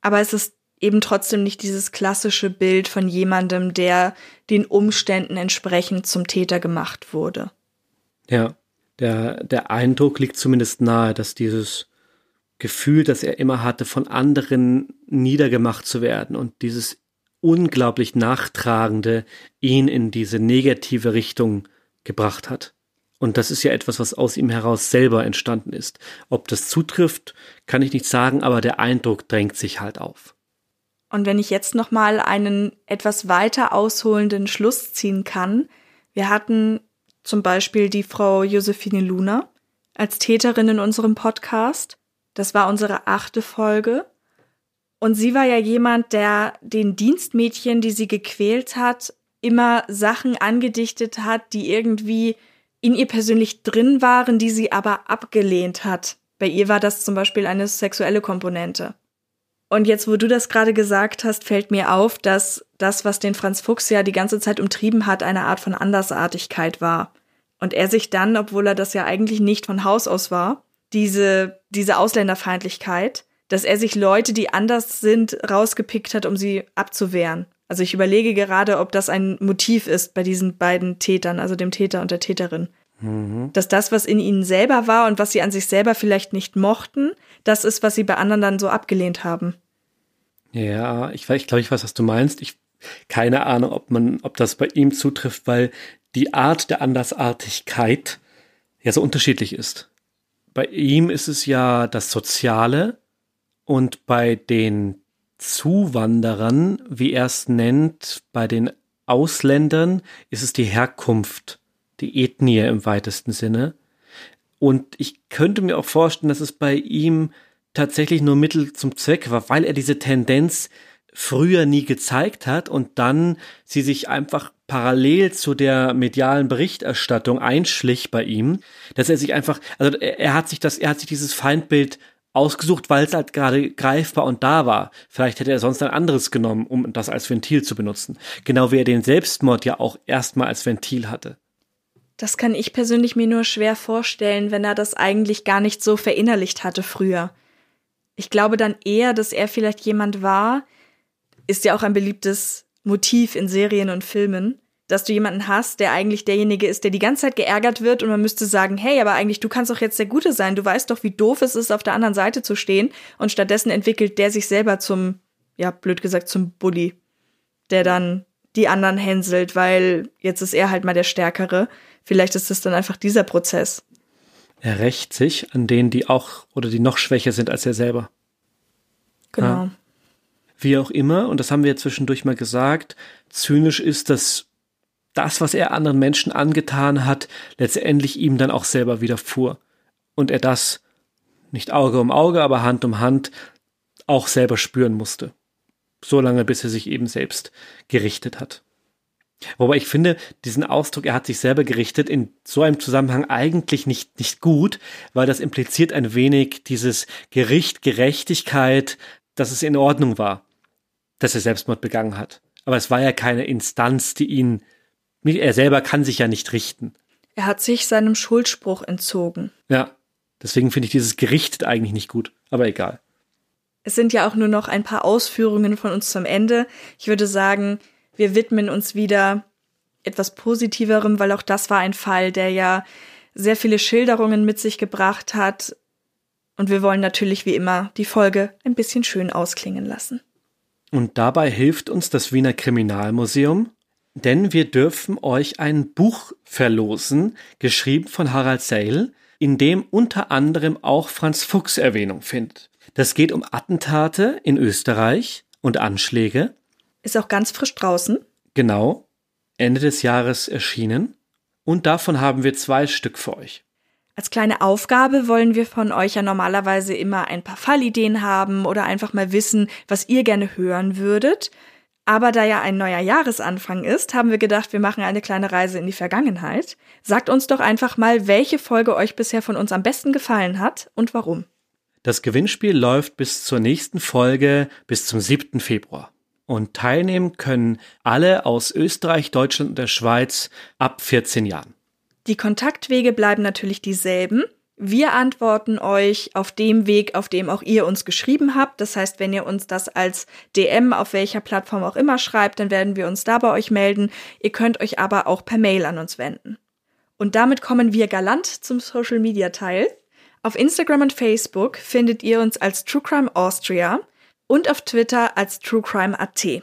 Aber es ist eben trotzdem nicht dieses klassische Bild von jemandem, der den Umständen entsprechend zum Täter gemacht wurde. Ja, der, der Eindruck liegt zumindest nahe, dass dieses Gefühl, das er immer hatte, von anderen niedergemacht zu werden und dieses unglaublich Nachtragende ihn in diese negative Richtung gebracht hat. Und das ist ja etwas, was aus ihm heraus selber entstanden ist. Ob das zutrifft, kann ich nicht sagen, aber der Eindruck drängt sich halt auf. Und wenn ich jetzt noch mal einen etwas weiter ausholenden Schluss ziehen kann, wir hatten zum Beispiel die Frau Josephine Luna als Täterin in unserem Podcast das war unsere achte Folge. Und sie war ja jemand, der den Dienstmädchen, die sie gequält hat, immer Sachen angedichtet hat, die irgendwie in ihr persönlich drin waren, die sie aber abgelehnt hat. Bei ihr war das zum Beispiel eine sexuelle Komponente. Und jetzt, wo du das gerade gesagt hast, fällt mir auf, dass das, was den Franz Fuchs ja die ganze Zeit umtrieben hat, eine Art von Andersartigkeit war. Und er sich dann, obwohl er das ja eigentlich nicht von Haus aus war, diese, diese Ausländerfeindlichkeit, dass er sich Leute, die anders sind, rausgepickt hat, um sie abzuwehren. Also ich überlege gerade, ob das ein Motiv ist bei diesen beiden Tätern, also dem Täter und der Täterin. Mhm. Dass das, was in ihnen selber war und was sie an sich selber vielleicht nicht mochten, das ist, was sie bei anderen dann so abgelehnt haben. Ja, ich, ich glaube, ich weiß, was du meinst. Ich keine Ahnung, ob man, ob das bei ihm zutrifft, weil die Art der Andersartigkeit ja so unterschiedlich ist. Bei ihm ist es ja das Soziale und bei den Zuwanderern, wie er es nennt, bei den Ausländern ist es die Herkunft, die Ethnie im weitesten Sinne. Und ich könnte mir auch vorstellen, dass es bei ihm tatsächlich nur Mittel zum Zweck war, weil er diese Tendenz früher nie gezeigt hat und dann sie sich einfach parallel zu der medialen Berichterstattung einschlich bei ihm, dass er sich einfach, also er, hat sich das, er hat sich dieses Feindbild ausgesucht, weil es halt gerade greifbar und da war. Vielleicht hätte er sonst ein anderes genommen, um das als Ventil zu benutzen. Genau wie er den Selbstmord ja auch erstmal als Ventil hatte. Das kann ich persönlich mir nur schwer vorstellen, wenn er das eigentlich gar nicht so verinnerlicht hatte früher. Ich glaube dann eher, dass er vielleicht jemand war, ist ja auch ein beliebtes Motiv in Serien und Filmen, dass du jemanden hast, der eigentlich derjenige ist, der die ganze Zeit geärgert wird und man müsste sagen, hey, aber eigentlich du kannst doch jetzt der Gute sein, du weißt doch, wie doof es ist, auf der anderen Seite zu stehen und stattdessen entwickelt der sich selber zum, ja, blöd gesagt, zum Bully, der dann die anderen hänselt, weil jetzt ist er halt mal der Stärkere. Vielleicht ist es dann einfach dieser Prozess. Er rächt sich an denen, die auch oder die noch schwächer sind als er selber. Genau. Ja. Wie auch immer, und das haben wir zwischendurch mal gesagt, zynisch ist das das, was er anderen Menschen angetan hat, letztendlich ihm dann auch selber widerfuhr. Und er das nicht Auge um Auge, aber Hand um Hand auch selber spüren musste. So lange, bis er sich eben selbst gerichtet hat. Wobei ich finde, diesen Ausdruck, er hat sich selber gerichtet, in so einem Zusammenhang eigentlich nicht, nicht gut, weil das impliziert ein wenig dieses Gericht, Gerechtigkeit, dass es in Ordnung war, dass er Selbstmord begangen hat. Aber es war ja keine Instanz, die ihn er selber kann sich ja nicht richten. Er hat sich seinem Schuldspruch entzogen. Ja, deswegen finde ich dieses Gericht eigentlich nicht gut, aber egal. Es sind ja auch nur noch ein paar Ausführungen von uns zum Ende. Ich würde sagen, wir widmen uns wieder etwas Positiverem, weil auch das war ein Fall, der ja sehr viele Schilderungen mit sich gebracht hat. Und wir wollen natürlich wie immer die Folge ein bisschen schön ausklingen lassen. Und dabei hilft uns das Wiener Kriminalmuseum, denn wir dürfen euch ein Buch verlosen, geschrieben von Harald Seil, in dem unter anderem auch Franz Fuchs Erwähnung findet. Das geht um Attentate in Österreich und Anschläge. Ist auch ganz frisch draußen. Genau, Ende des Jahres erschienen. Und davon haben wir zwei Stück für euch. Als kleine Aufgabe wollen wir von euch ja normalerweise immer ein paar Fallideen haben oder einfach mal wissen, was ihr gerne hören würdet. Aber da ja ein neuer Jahresanfang ist, haben wir gedacht, wir machen eine kleine Reise in die Vergangenheit. Sagt uns doch einfach mal, welche Folge euch bisher von uns am besten gefallen hat und warum. Das Gewinnspiel läuft bis zur nächsten Folge bis zum 7. Februar. Und teilnehmen können alle aus Österreich, Deutschland und der Schweiz ab 14 Jahren. Die Kontaktwege bleiben natürlich dieselben. Wir antworten euch auf dem Weg, auf dem auch ihr uns geschrieben habt. Das heißt, wenn ihr uns das als DM auf welcher Plattform auch immer schreibt, dann werden wir uns da bei euch melden. Ihr könnt euch aber auch per Mail an uns wenden. Und damit kommen wir galant zum Social Media Teil. Auf Instagram und Facebook findet ihr uns als True Crime Austria und auf Twitter als TrueCrime.at.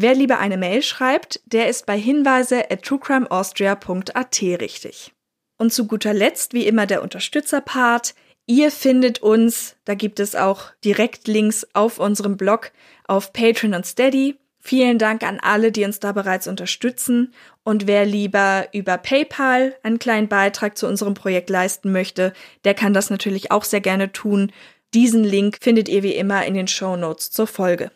Wer lieber eine Mail schreibt, der ist bei Hinweise at truecrimeaustria.at richtig. Und zu guter Letzt, wie immer, der Unterstützerpart. Ihr findet uns, da gibt es auch Direktlinks auf unserem Blog auf Patreon und Steady. Vielen Dank an alle, die uns da bereits unterstützen. Und wer lieber über PayPal einen kleinen Beitrag zu unserem Projekt leisten möchte, der kann das natürlich auch sehr gerne tun. Diesen Link findet ihr wie immer in den Show Notes zur Folge.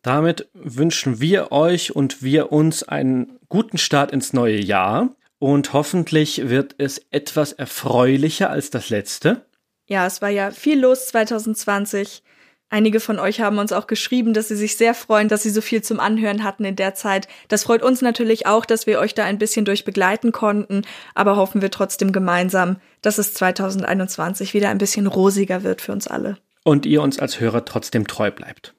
Damit wünschen wir euch und wir uns einen guten Start ins neue Jahr. Und hoffentlich wird es etwas erfreulicher als das letzte. Ja, es war ja viel los 2020. Einige von euch haben uns auch geschrieben, dass sie sich sehr freuen, dass sie so viel zum Anhören hatten in der Zeit. Das freut uns natürlich auch, dass wir euch da ein bisschen durch begleiten konnten, aber hoffen wir trotzdem gemeinsam, dass es 2021 wieder ein bisschen rosiger wird für uns alle. Und ihr uns als Hörer trotzdem treu bleibt.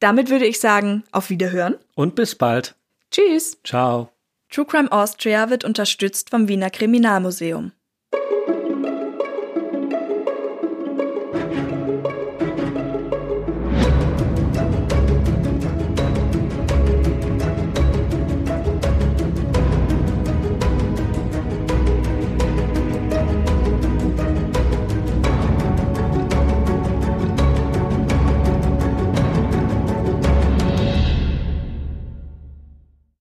Damit würde ich sagen, auf Wiederhören. Und bis bald. Tschüss. Ciao. True Crime Austria wird unterstützt vom Wiener Kriminalmuseum.